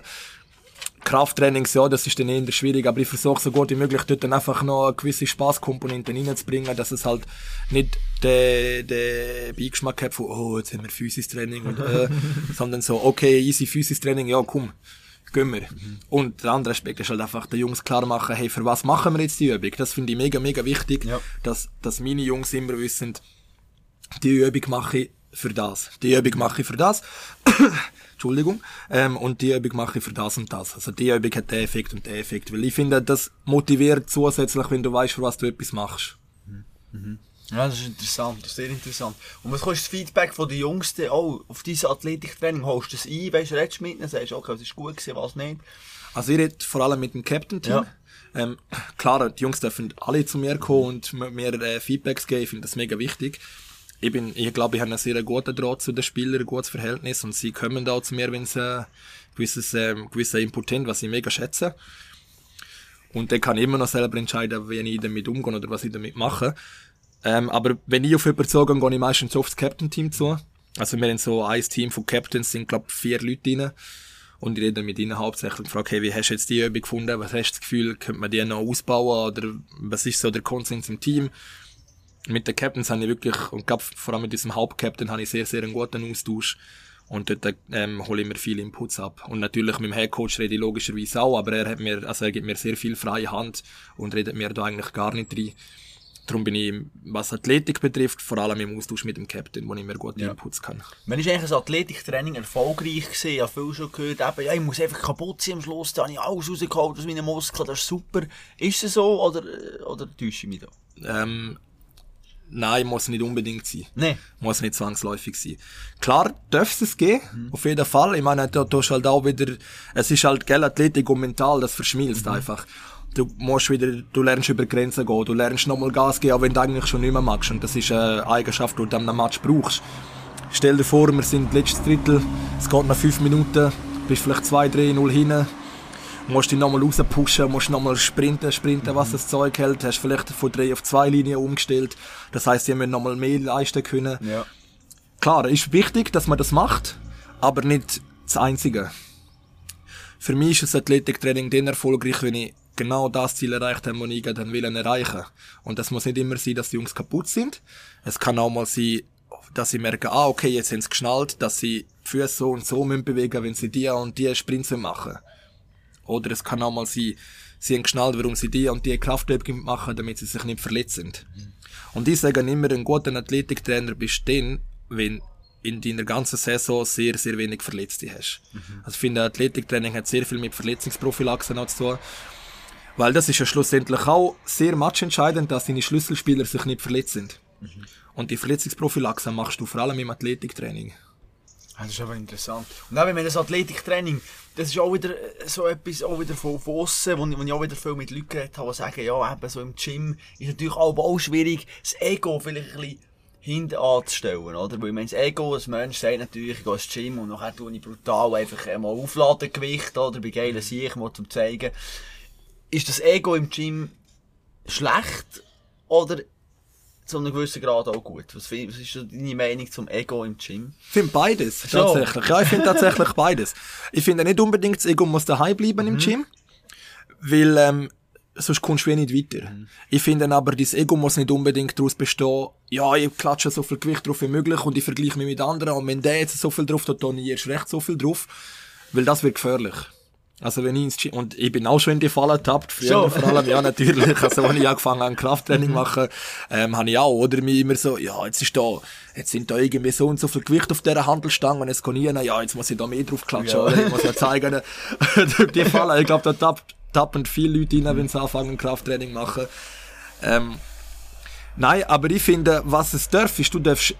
Krafttrainings, ja, das ist dann eher schwierig, aber ich versuche so gut wie möglich dort dann einfach noch gewisse Spaßkomponente reinzubringen, dass es halt nicht den, den Beigeschmack hat von, oh, jetzt haben wir Physistraining und, äh, sondern so, okay, easy Physistraining, ja, komm, gehen wir. Mhm. Und der andere Aspekt ist halt einfach den Jungs klar machen, hey, für was machen wir jetzt die Übung? Das finde ich mega, mega wichtig, ja. dass, dass meine Jungs immer wissen, die Übung mache ich für das. Die Übung mache ich für das. Entschuldigung. Ähm, und die Übung mache ich für das und das. Also die Übung hat den Effekt und den Effekt. Weil ich finde, das motiviert zusätzlich, wenn du weißt, für was du etwas machst. Mhm. Ja, das ist interessant, das ist sehr interessant. Und was kostet das Feedback von den Jungs auch auf diese Athletiktraining? Holst du das ein, weißt du, redest mit ihnen, sagst, okay, was ist gut gewesen, was nicht? Also ich rede vor allem mit dem Captain-Team. Ja. Ähm, klar, die Jungs dürfen alle zu mir kommen und mir äh, Feedbacks geben, ich finde das mega wichtig ich bin, ich glaube, ich habe einen sehr guten Draht zu den Spielern, ein gutes Verhältnis und sie kommen auch zu mir, wenn sie äh, gewisses, äh, gewisser Input haben, was ich mega schätze. Und dann kann ich immer noch selber entscheiden, wie ich damit umgehe oder was ich damit mache. Ähm, aber wenn ich auf jemanden zugehe, gehe ich meistens aufs Captain-Team zu. Also wir haben so ein Team von Captains, sind glaube vier Leute rein. Und ich rede mit ihnen hauptsächlich und frage, hey, wie hast du jetzt die Übung gefunden? Was hast du das Gefühl, könnte man die noch ausbauen? Oder was ist so der Konsens im Team? Mit den Captains habe ich wirklich, und glaub, vor allem mit diesem Hauptcaptain habe ich sehr, sehr einen guten Austausch. Und dort ähm, hole ich mir viele Inputs ab. Und natürlich mit dem Headcoach rede ich logischerweise auch, aber er hat mir, also er gibt mir sehr viel freie Hand und redet mir da eigentlich gar nicht rein. darum bin ich, was Athletik betrifft, vor allem im Austausch mit dem Captain, wo ich mir gute Ja. Inputs kann. Wenn ist eigentlich ein Athletiktraining erfolgreich gewesen? Ich habe viel schon gehört, eben, ja, ich muss einfach kaputt sein am Schluss, da habe ich alles rausgeholt aus meinen Muskeln, das ist super. Ist es so oder, oder täusche ich mich da? Ähm, nein, muss nicht unbedingt sein. Nein. Muss nicht zwangsläufig sein. Klar, dürfte es gehen, auf jeden Fall. Ich meine, da tust halt auch wieder, es ist halt, gell, Athletik und mental, das verschmilzt einfach. Du musst wieder, du lernst über Grenzen gehen, du lernst nochmal Gas geben, auch wenn du eigentlich schon nicht mehr magst. Und das ist eine Eigenschaft, die du am Match brauchst. Stell dir vor, wir sind letztes Drittel, es geht noch fünf Minuten, bist vielleicht 2, 3, 0 hinten, musst dich nochmal rauspushen, musst nochmal sprinten, sprinten, was das Zeug hält, hast vielleicht von 3 auf 2 Linien umgestellt. Das heisst, die müssen nochmal mehr leisten können. Ja. Klar, ist wichtig, dass man das macht, aber nicht das Einzige. Für mich ist das Athletiktraining dann erfolgreich, wenn ich genau das Ziel erreicht habe, das ich dann will erreichen. Und das muss nicht immer sein, dass die Jungs kaputt sind. Es kann auch mal sein, dass sie merken, ah, okay, jetzt haben sie geschnallt, dass sie die Füße so und so müssen bewegen, wenn sie die und die Sprints machen. Oder es kann auch mal sein, sie haben geschnallt, warum sie die und die Kraftübungen machen, damit sie sich nicht verletzen. Und ich sage immer, ein guter Athletiktrainer bist dann, wenn in deiner ganzen Saison sehr, sehr wenig Verletzte hast. Also ich finde, Athletiktraining hat sehr viel mit Verletzungsprophylaxe noch zu tun. Weil das ist ja schlussendlich auch sehr matchentscheidend, dass deine Schlüsselspieler sich nicht verletzen. Und die Verletzungsprophylaxe machst du vor allem im Athletiktraining. Ah, Das ist aber interessant. Und eben, wenn das Athletiktraining, das ist auch wieder äh, so etwas, auch wieder von, aussen, wo, wo ich auch wieder viel mit Leuten geredet habe, die sagen, ja, eben so im Gym ist natürlich auch, auch schwierig, das Ego vielleicht ein bisschen hinten anzustellen, oder? Weil ich meine, das Ego, das Mensch sagt natürlich, ich gehe ins Gym und nachher tue ich brutal einfach mal aufladen Gewicht, oder? Bei geilen Sieg, mal zum zeigen. Ist das Ego im Gym schlecht, oder zu einem gewissen Grad auch gut? Was, was ist deine Meinung zum Ego im Gym? Ich finde beides, tatsächlich. Ja, ich finde tatsächlich beides. Ich finde nicht unbedingt, das Ego muss daheim bleiben im Gym, weil ähm, sonst kommst du eh nicht weiter. Ich finde aber, dein Ego muss nicht unbedingt daraus bestehen, ja, ich klatsche so viel Gewicht drauf wie möglich und ich vergleiche mich mit anderen und wenn der jetzt so viel drauf tut, dann ich erst recht so viel drauf, weil das wird gefährlich. Also wenn ich ins Gym, und ich bin auch schon in die Falle getappt, früher Schon? vor allem, ja natürlich, also wenn ich angefangen habe, Krafttraining machen, ähm, habe ich auch, oder mir immer so, ja, jetzt ist da, jetzt sind da irgendwie so und so viel Gewicht auf dieser Handelstange und jetzt kann ich, ja, jetzt muss ich da mehr drauf klatschen, Ja. oder ich muss ja zeigen, die Falle, ich glaube, da tappt, tappen viele Leute rein, wenn sie anfangen, Krafttraining machen. Ähm, Nein, aber ich finde, was es darf, ist, du darfst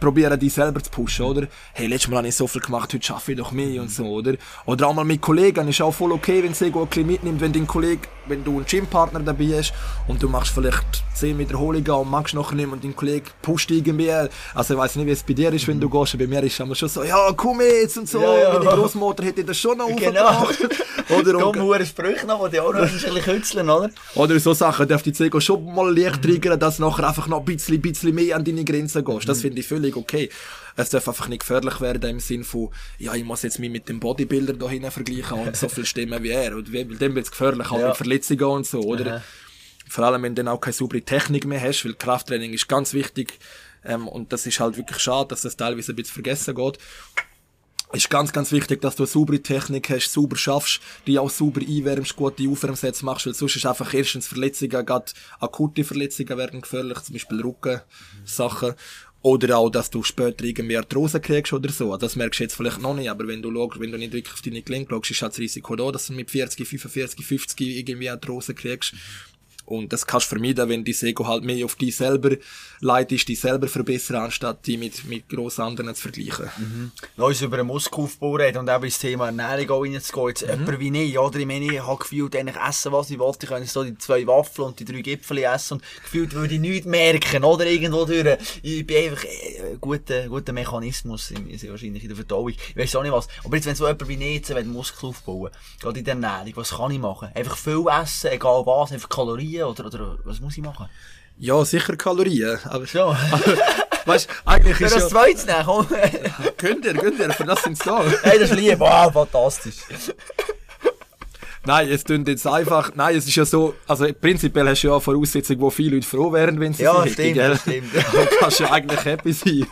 probieren, dich selber zu pushen, oder? Hey, letztes Mal habe ich so viel gemacht, heute schaffe ich doch mehr und so, oder? Oder auch mal mit Kollegen, ist auch voll okay, wenn sie ein bisschen mitnimmt, wenn dein Kollege, wenn du einen Gympartner dabei hast und du machst vielleicht 10 Wiederholungen und magst nachher nicht und dein Kollege pusht irgendwie. Also ich weiss nicht, wie es bei dir ist, wenn du gehst, bei mir ist es schon so, ja, komm jetzt und so, Ja, ja. meine Großmutter hätte das schon noch Genau. Oder, Dumme hure Sprüche noch, die auch noch ein bisschen kützeln, oder? oder so Sachen darf die Zego schon mal leicht triggern, dass du nachher einfach noch ein bisschen, bisschen mehr an deine Grenzen gehst. Das finde ich völlig okay. Es darf einfach nicht gefährlich werden im Sinn von, ja, ich muss jetzt mich mit dem Bodybuilder da hinten vergleichen und so viel stimmen wie er. Und weil dem wird es gefährlich, auch Ja. mit Verletzungen und so, oder? Aha. Vor allem, wenn du dann auch keine saubere Technik mehr hast, weil Krafttraining ist ganz wichtig. Ähm, und das ist halt wirklich schade, dass das teilweise ein bisschen vergessen geht ist ganz, ganz wichtig, dass du eine saubere Technik hast, sauber schaffst, die auch sauber einwärmst, gute Aufwärmsätze machst, weil sonst ist einfach erstens Verletzungen, gerade akute Verletzungen werden gefährlich, zum Beispiel Rückensachen. Oder auch, dass du später irgendwie Arthrose kriegst oder so. Das merkst du jetzt vielleicht noch nicht, aber wenn du schaust, wenn du nicht wirklich auf deine Gelenke schaust, ist das Risiko da, dass du mit 40, 45, 50 irgendwie Arthrose kriegst. Und das kannst du vermeiden, wenn die Ego halt mehr auf dich selber leitest, dich selber verbessern, anstatt die mit, mit grossen anderen zu vergleichen. Lass uns über den Muskelaufbau reden und eben ins Thema Ernährung auch reinzugehen. Jetzt jemand wie ich, oder? Ich meine, ich habe gefühlt, eigentlich essen, was ich wollte. Ich könnte so die zwei Waffeln und die drei Gipfel essen und gefühlt würde ich nichts merken, oder? Irgendwo durch. Ich bin einfach äh, ein guter, guter Mechanismus, in, in- wahrscheinlich in der Verdauung. Ich weiß auch nicht was. Aber jetzt, wenn so jemand wie ich jetzt Muskel aufbauen gerade in der Ernährung, was kann ich machen? Einfach viel essen, egal was, einfach Kalorien oder, oder was muss ich machen? Ja, sicher Kalorien. Aber So. weißt, eigentlich ist das ja... Zweite nehmen, komm. Könnt ihr, könnt ihr, für das sind's da. hey, das ist lieb. Wow, fantastisch. Nein, es tun jetzt einfach, nein, es ist ja so, also prinzipiell hast du ja eine Voraussetzung, wo viele Leute froh wären, wenn sie Ja, sie stimmt, das stimmt. Da kannst du ja eigentlich happy sein.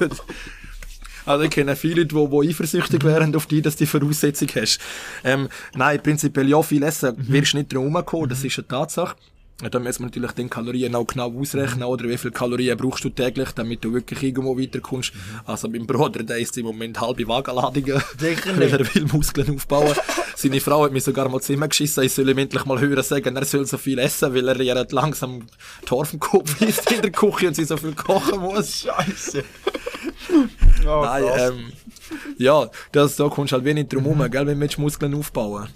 Also ich kenne viele Leute, die, die eifersüchtig wären auf die, dass du die Voraussetzung hast. Ähm, nein, prinzipiell ja, viel essen Mhm. wirst du nicht drum herumkommen, das ist eine Tatsache. Da müssen wir natürlich den Kalorien auch genau ausrechnen, oder? Wie viel Kalorien brauchst du täglich, damit du wirklich irgendwo weiterkommst. Also mein Bruder, der isst im Moment halbe Wagenladungen, weil er will Muskeln aufbauen. Seine Frau hat mir sogar mal ihm geschissen, ich soll ihm endlich mal hören sagen, er soll so viel essen, weil er ja langsam Tor vom Kopf ist in der Küche und sie so viel kochen muss. Scheiße. oh, Nein, ähm, ja, das, da kommst du halt wenig drum herum, gell, wenn du willst Muskeln aufbauen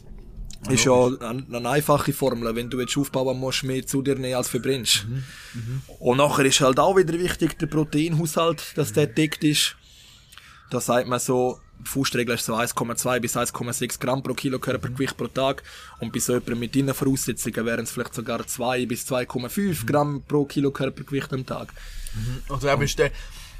ist ja eine, eine einfache Formel, wenn du jetzt aufbauen musst, mehr zu dir nehmen als verbrennst. Und nachher ist halt auch wieder wichtig, der Proteinhaushalt, dass der deckt ist. Da sagt man so, Faustregel ist so 1,2 bis 1,6 Gramm pro Kilo Körpergewicht pro Tag. Und bei so jemandem mit deinen Voraussetzungen wären es vielleicht sogar 2 bis 2,5 Gramm pro Kilo Körpergewicht am Tag. Also eben ist der,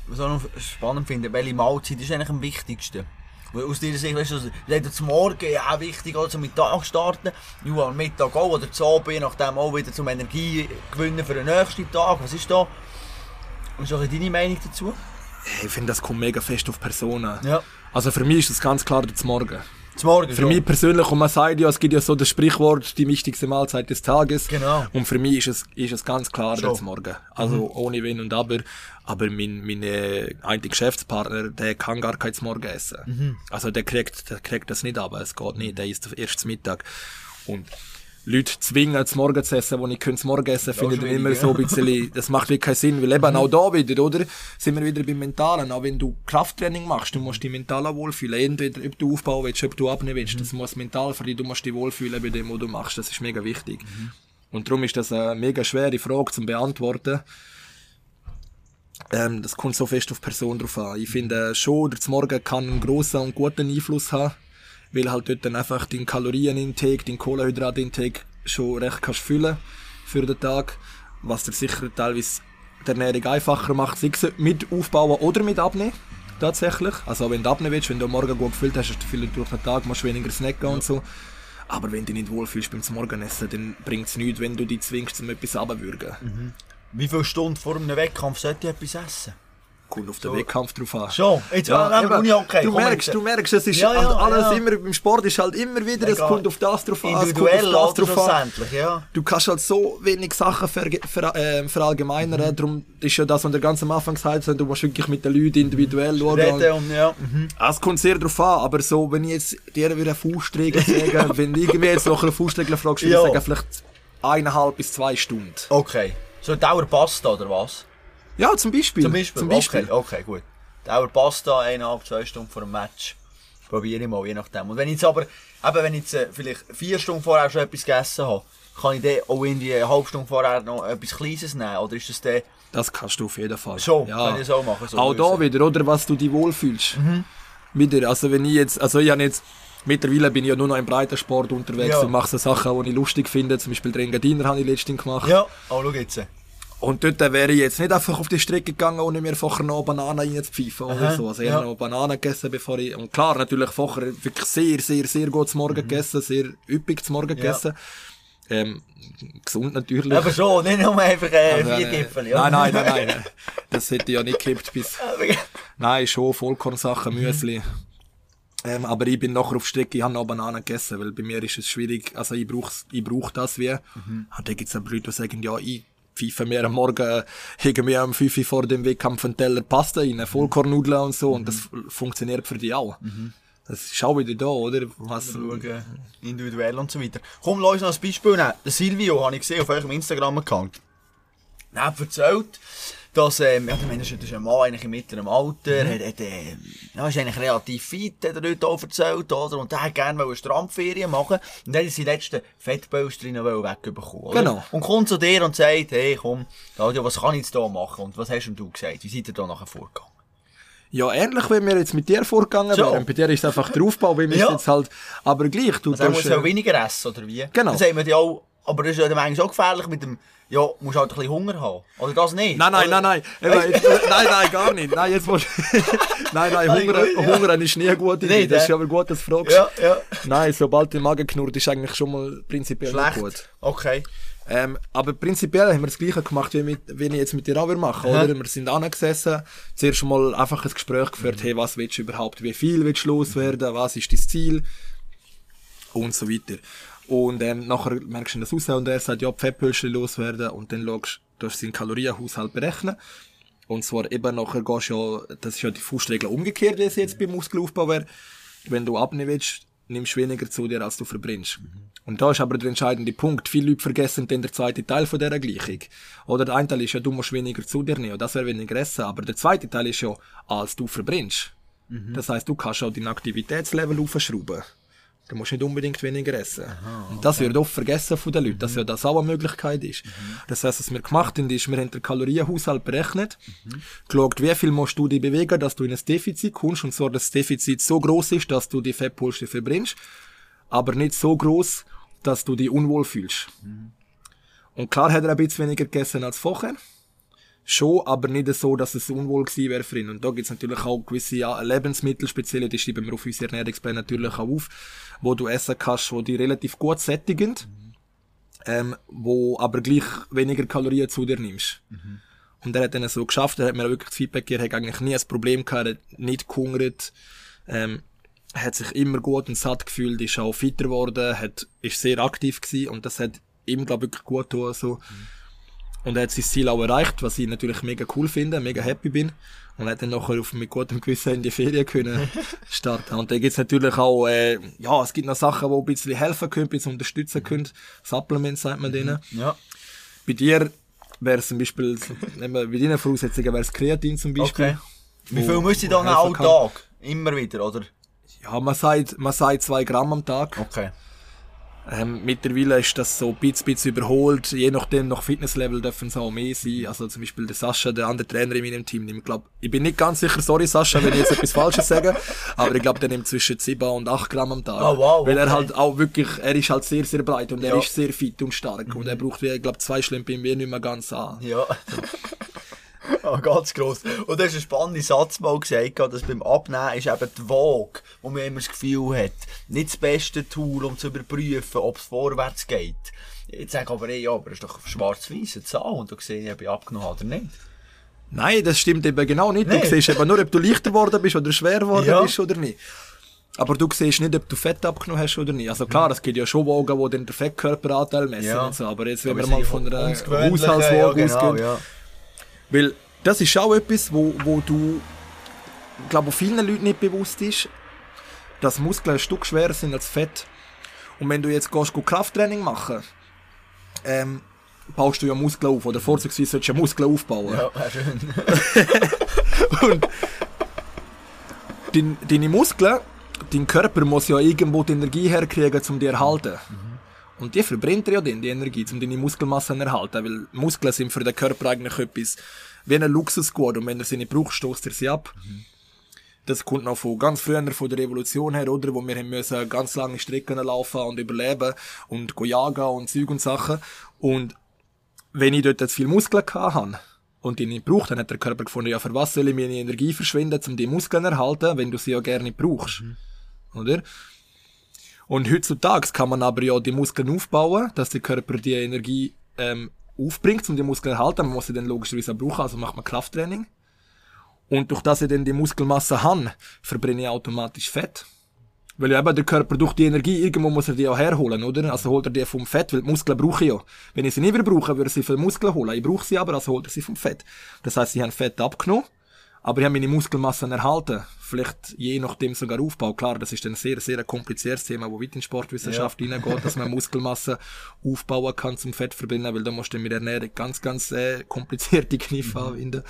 was ich noch spannend finde, welche Mahlzeit ist eigentlich am wichtigsten? Aus dieser Sicht, weißt du, also, jeder zum Morgen, ja, wichtig, auch zum Mittag starten, ja, am Mittag auch, oder zum Abend, je nachdem auch wieder zum Energie gewinnen für den nächsten Tag. Was ist da? Was ist auch deine Meinung dazu? Ich finde, das kommt mega fest auf Personen. Ja. Also für mich ist das ganz klar der Morgen. Morgen Für mich persönlich, und man sagt ja, es gibt ja so das Sprichwort, die wichtigste Mahlzeit des Tages. Genau. Und für mich ist es, ist es ganz klar Schon. der Morgen. Also ohne Wenn und Aber. Aber mein, mein äh, ein Geschäftspartner, der kann gar kein Morgen essen. Also der kriegt, der kriegt das nicht ab. Es geht nicht. Der isst erst zum Mittag. Und Leute zwingen, zum Morgen zu essen, wo ich zum Morgen essen, finde ich immer so ein bisschen, das macht wirklich keinen Sinn, weil eben auch da wieder, oder? Sind wir wieder beim Mentalen. Auch wenn du Krafttraining machst, du musst dich mental auch wohlfühlen. Entweder, ob du aufbauen willst, ob du abnehmen willst. Das muss mental für dich, du musst dich wohlfühlen bei dem, was du machst. Das ist mega wichtig. Und darum ist das eine mega schwere Frage zum Beantworten. Ähm, das kommt so fest auf die Person drauf an. Ich finde schon, der Morgen kann einen grossen und guten Einfluss haben, weil halt dort dann einfach den Kalorienintake, den Kohlenhydratintake schon recht kannst füllen für den Tag, was dir sicher teilweise die Ernährung einfacher macht, sei es mit aufbauen oder mit abnehmen. Tatsächlich. Also wenn du abnehmen willst, wenn du am Morgen gut gefüllt hast, hast du viel durch den Tag, musst weniger snacken und so. Aber wenn du dich nicht wohlfühlst beim Morgenessen, dann bringt es nichts, wenn du dich zwingst, zum etwas abzuwürgen. Wie viele Stunden vor einem Wettkampf sollte ich etwas essen? Kommt auf den Wettkampf drauf an. Schon, jetzt ja, Ja, wir eben, Uni-Hockey. du Komm merkst, jetzt. du merkst, es ist Ja, ja, halt alles ja. immer, beim Sport ist halt immer wieder, es kommt auf das drauf an, es kommt Individuell, auf das oder drauf an. ja. Du kannst halt so wenig Sachen ver, ver, äh, verallgemeinern, darum ist ja das, was der ganz am Anfang gesagt hat, du musst wirklich mit den Leuten individuell schauen. Reden und ja. Mhm. Ah, Es kommt sehr drauf an, aber so, wenn ich jetzt dir wieder eine Faustregel sage, wenn du irgendwie jetzt noch eine Faustregel fragst, würde ich sagen, vielleicht eineinhalb bis zwei Stunden. Okay. So Dauer Pasta oder was? Ja, zum Beispiel. Zum Beispiel. Zum Beispiel. Okay, okay, gut. Dauer Pasta, eineinhalb, zwei Stunden vor dem Match. Probiere ich mal, je nachdem. Und wenn ich jetzt aber, eben wenn ich jetzt äh, vielleicht vier Stunden vorher schon etwas gegessen habe, kann ich dann auch irgendwie eine halbe Stunde vorher noch etwas Kleines nehmen? Oder ist das dann Das kannst du auf jeden Fall. schon? Kann ich so machen? So auch da wieder, oder? Was du dich wohlfühlst. Wieder, also wenn ich jetzt, also ich habe jetzt, mittlerweile bin ich ja nur noch im Breitensport unterwegs Ja. und mache so Sachen, die ich lustig finde. Zum Beispiel den Engadiner habe ich letztens gemacht. Ja, oh, schau jetzt. Und dort wäre ich jetzt nicht einfach auf die Strecke gegangen, ohne mir vorher noch Bananen reinzupfeifen oder Aha, so. Also ich ja. habe noch Bananen gegessen, bevor ich, und klar, natürlich vorher wirklich sehr, sehr, sehr gut zum Morgen gegessen, sehr üppig zum Morgen Mhm. Ja. gegessen. Ähm, gesund natürlich. Aber schon, nicht nur einfach äh, Also, vier äh, Gipfel. Ja. Nein, nein, nein, nein. Das hätte ich ja nicht gekippt bis, Nein, schon Vollkornsachen, Müsli. Ähm, aber ich bin nachher auf Strecke, ich habe noch Bananen gegessen, weil bei mir ist es schwierig, also ich brauch's, ich brauch das wie. Und dann gibt's aber Leute, die sagen, ja, ich pfeife mir am Morgen äh, irgendwie am 5 Uhr vor dem Wettkampf einen Teller Pasta rein, Vollkornnudeln und so, und das f- funktioniert für die auch. Das ist auch wieder da, oder? Was, Schauen, individuell und so weiter. Komm, lass uns noch ein Beispiel nehmen. Silvio habe ich gesehen auf eurem Instagram-Account. Er hat erzählt, dass, ähm, ja, der Mensch ist ein Mann eigentlich im mittleren Alter, hat, hat, äh, ja, ist eigentlich relativ fit, hat er heute auch erzählt, oder? Und der hat gerne eine Strandferien machen und dann hat er seine letzten Fettböstrinnen wegbekommen, oder? Genau. Und kommt zu dir und sagt, hey, komm, Claudio, was kann ich jetzt hier machen? Und was hast denn du gesagt? Wie seid ihr da nachher vorgegangen? ja, ähnlich, wenn wir jetzt mit dir vorgegangen So. wären. Bei dir ist es einfach der Aufbau, wie wir Ja. jetzt halt, aber gleich, du Also er muss tust, ja äh, weniger essen, oder wie? Genau. Das sagt man ja auch, aber das ist ja dann manchmal auch gefährlich mit dem, ja, musst halt ein bisschen Hunger haben. Oder das nicht? Nein, nein, Oder- nein, nein. Eben, jetzt- nein, nein, gar nicht. Nein, jetzt musst Nein, nein, Hunger, ja. Hunger ist nie eine gute Idee. Das ist aber gut, dass du fragst. Ja, ja. Nein, sobald der Magen knurrt, ist eigentlich schon mal prinzipiell nicht Schlecht. gut. Okay. Ähm, aber prinzipiell haben wir das Gleiche gemacht, wie, mit, wie ich jetzt mit dir auch machen Aha. oder? Wir sind angesessen, zuerst mal einfach ein Gespräch geführt, hey, was willst du überhaupt, wie viel willst du loswerden, was ist dein Ziel und so weiter. Und ähm, nachher merkst du das raus und er sagt, ja, die loswerden und dann schaust du, du seinen Kalorienhaushalt berechnen. Und zwar eben nachher gehst du ja, das ist ja die Faustregel umgekehrt, wie es jetzt beim Muskelaufbau wäre. Wenn du abnehmen willst, nimmst du weniger zu dir, als du verbrennst. Und da ist aber der entscheidende Punkt. Viele Leute vergessen dann den zweiten Teil von dieser Gleichung. Oder der eine Teil ist ja, du musst weniger zu dir nehmen, das wäre weniger essen. Aber der zweite Teil ist ja, als du verbrennst. Das heißt, du kannst auch dein Aktivitätslevel aufschrauben. Du musst nicht unbedingt weniger essen. Und das wird oft vergessen von den Leuten, dass ja das auch eine Möglichkeit ist. Das heißt, was wir gemacht haben, ist, wir haben den Kalorienhaushalt berechnet, geschaut, wie viel musst du dich bewegen, dass du in ein Defizit kommst, und zwar, dass das Defizit so groß ist, dass du die Fettpolster verbrennst, aber nicht so groß, dass du dich unwohl fühlst. Und klar hat er ein bisschen weniger gegessen als vorher. Schon, aber nicht so, dass es unwohl gewesen wäre für ihn. Und da gibt's natürlich auch gewisse ja, Lebensmittel, speziell, die schreiben wir auf unsere Ernährungspläne natürlich auch auf, wo du essen kannst, wo die relativ gut sättigen, ähm, wo aber gleich weniger Kalorien zu dir nimmst. Und er hat dann so geschafft, er hat mir auch wirklich das Feedback gegeben, er hat eigentlich nie ein Problem gehabt, er hat nicht gehungert, ähm, er hat sich immer gut und satt gefühlt, ist auch fitter geworden, hat, ist sehr aktiv gewesen und das hat ihm, glaube ich, wirklich gut getan, so. Und er hat sein Ziel auch erreicht, was ich natürlich mega cool finde, mega happy bin. Und er hat dann nachher auf, mit gutem Gewissen in die Ferien können starten. Und da gibt's natürlich auch, äh, ja, es gibt noch Sachen, die ein bisschen helfen können, ein bisschen unterstützen können. Supplements sagt man denen. Ja. Bei dir wäre es zum Beispiel, nehmen wir, bei deinen Voraussetzungen wäre es Kreatin zum Beispiel. Okay. Wie viel müsste ich dann auch. Tag? Immer wieder, oder? Ja, man sagt, man sagt zwei Gramm am Tag. Okay. Ähm, mittlerweile ist das so ein bisschen, bisschen überholt. Je nachdem, nach Fitnesslevel dürfen es auch mehr sein. Also zum Beispiel der Sascha, der andere Trainer in meinem Team, nimmt, glaub, ich bin nicht ganz sicher, sorry Sascha, wenn ich jetzt etwas Falsches sage, aber ich glaube, der nimmt zwischen 7 und 8 Gramm am Tag. Oh, wow, Weil er okay. halt auch wirklich, er ist halt sehr, sehr breit und er Ja. Mhm. ist sehr fit und stark. Und er braucht, wie, ich glaube, zwei Schlämpfe im Bier nicht mehr ganz an. Ja. Ah, ganz gross. Und du hast einen spannenden Satz mal gesagt, dass beim Abnehmen ist eben die Waage, wo man immer das Gefühl hat, nicht das beste Tool, um zu überprüfen, ob es vorwärts geht. Jetzt sage ich aber, ey, ja, aber das ist doch schwarz-weiß, eine Zahl, und da sehe ich, ob ich abgenommen habe oder nicht. Nein, das stimmt eben genau nicht. Du Nein. siehst eben nur, ob du leichter geworden bist oder schwer geworden Ja. bist oder nicht. Aber du siehst nicht, ob du Fett abgenommen hast oder nicht. Also klar, es gibt ja schon Wagen, die den Fettkörperanteil messen Ja. und so. Aber jetzt, wenn Aber wir mal von einer Haushaltswaage ja, genau, ausgehen. Weil das ist auch etwas, wo, wo du, glaube, wo vielen Leuten nicht bewusst ist, dass Muskeln ein Stück schwerer sind als Fett. Und wenn du jetzt gehst, go Krafttraining machen, ähm, baust du ja Muskeln auf. Oder vorzugsweise solltest du ja Muskeln aufbauen. Ja, schön. Und dein, deine Muskeln, dein Körper muss ja irgendwo die Energie herkriegen, um die zu erhalten. Und die verbrennt er ja dann, die Energie, um deine Muskelmasse zu erhalten. Weil Muskeln sind für den Körper eigentlich etwas wie ein Luxusgut. Und wenn er sie nicht braucht, stoßt er sie ab. Das kommt noch von ganz früher von der Revolution her, oder? Wo wir haben müssen ganz lange Strecken laufen und überleben und jagen und Zeug und Sachen. Und wenn ich dort jetzt viel Muskeln habe und die nicht brauche, dann hat der Körper gefunden, ja, für was soll ich meine Energie verschwenden, um die Muskeln zu erhalten, wenn du sie ja gerne brauchst. Oder? Und heutzutage kann man aber ja die Muskeln aufbauen, dass der Körper die Energie ähm, aufbringt, um die Muskeln zu erhalten. Man muss sie dann logischerweise auch brauchen, also macht man Krafttraining. Und durch das ich dann die Muskelmasse habe, verbrenne ich automatisch Fett. Weil ja eben der Körper durch die Energie, irgendwo muss er die auch herholen, oder? Also holt er die vom Fett, weil die Muskeln brauche ich ja. Wenn ich sie nicht mehr brauche, würde er sie den Muskeln holen. Ich brauche sie aber, also holt er sie vom Fett. Das heißt, ich habe Fett abgenommen, aber ich habe meine Muskelmassen erhalten. Vielleicht je nachdem sogar Aufbau. Klar, das ist ein sehr, sehr kompliziertes Thema, wo weit in Sportwissenschaft hineingeht, dass man Muskelmasse aufbauen kann zum Fett verbrennen, weil da musst du mit der Ernährung ganz, ganz äh, komplizierte Kniffe anwenden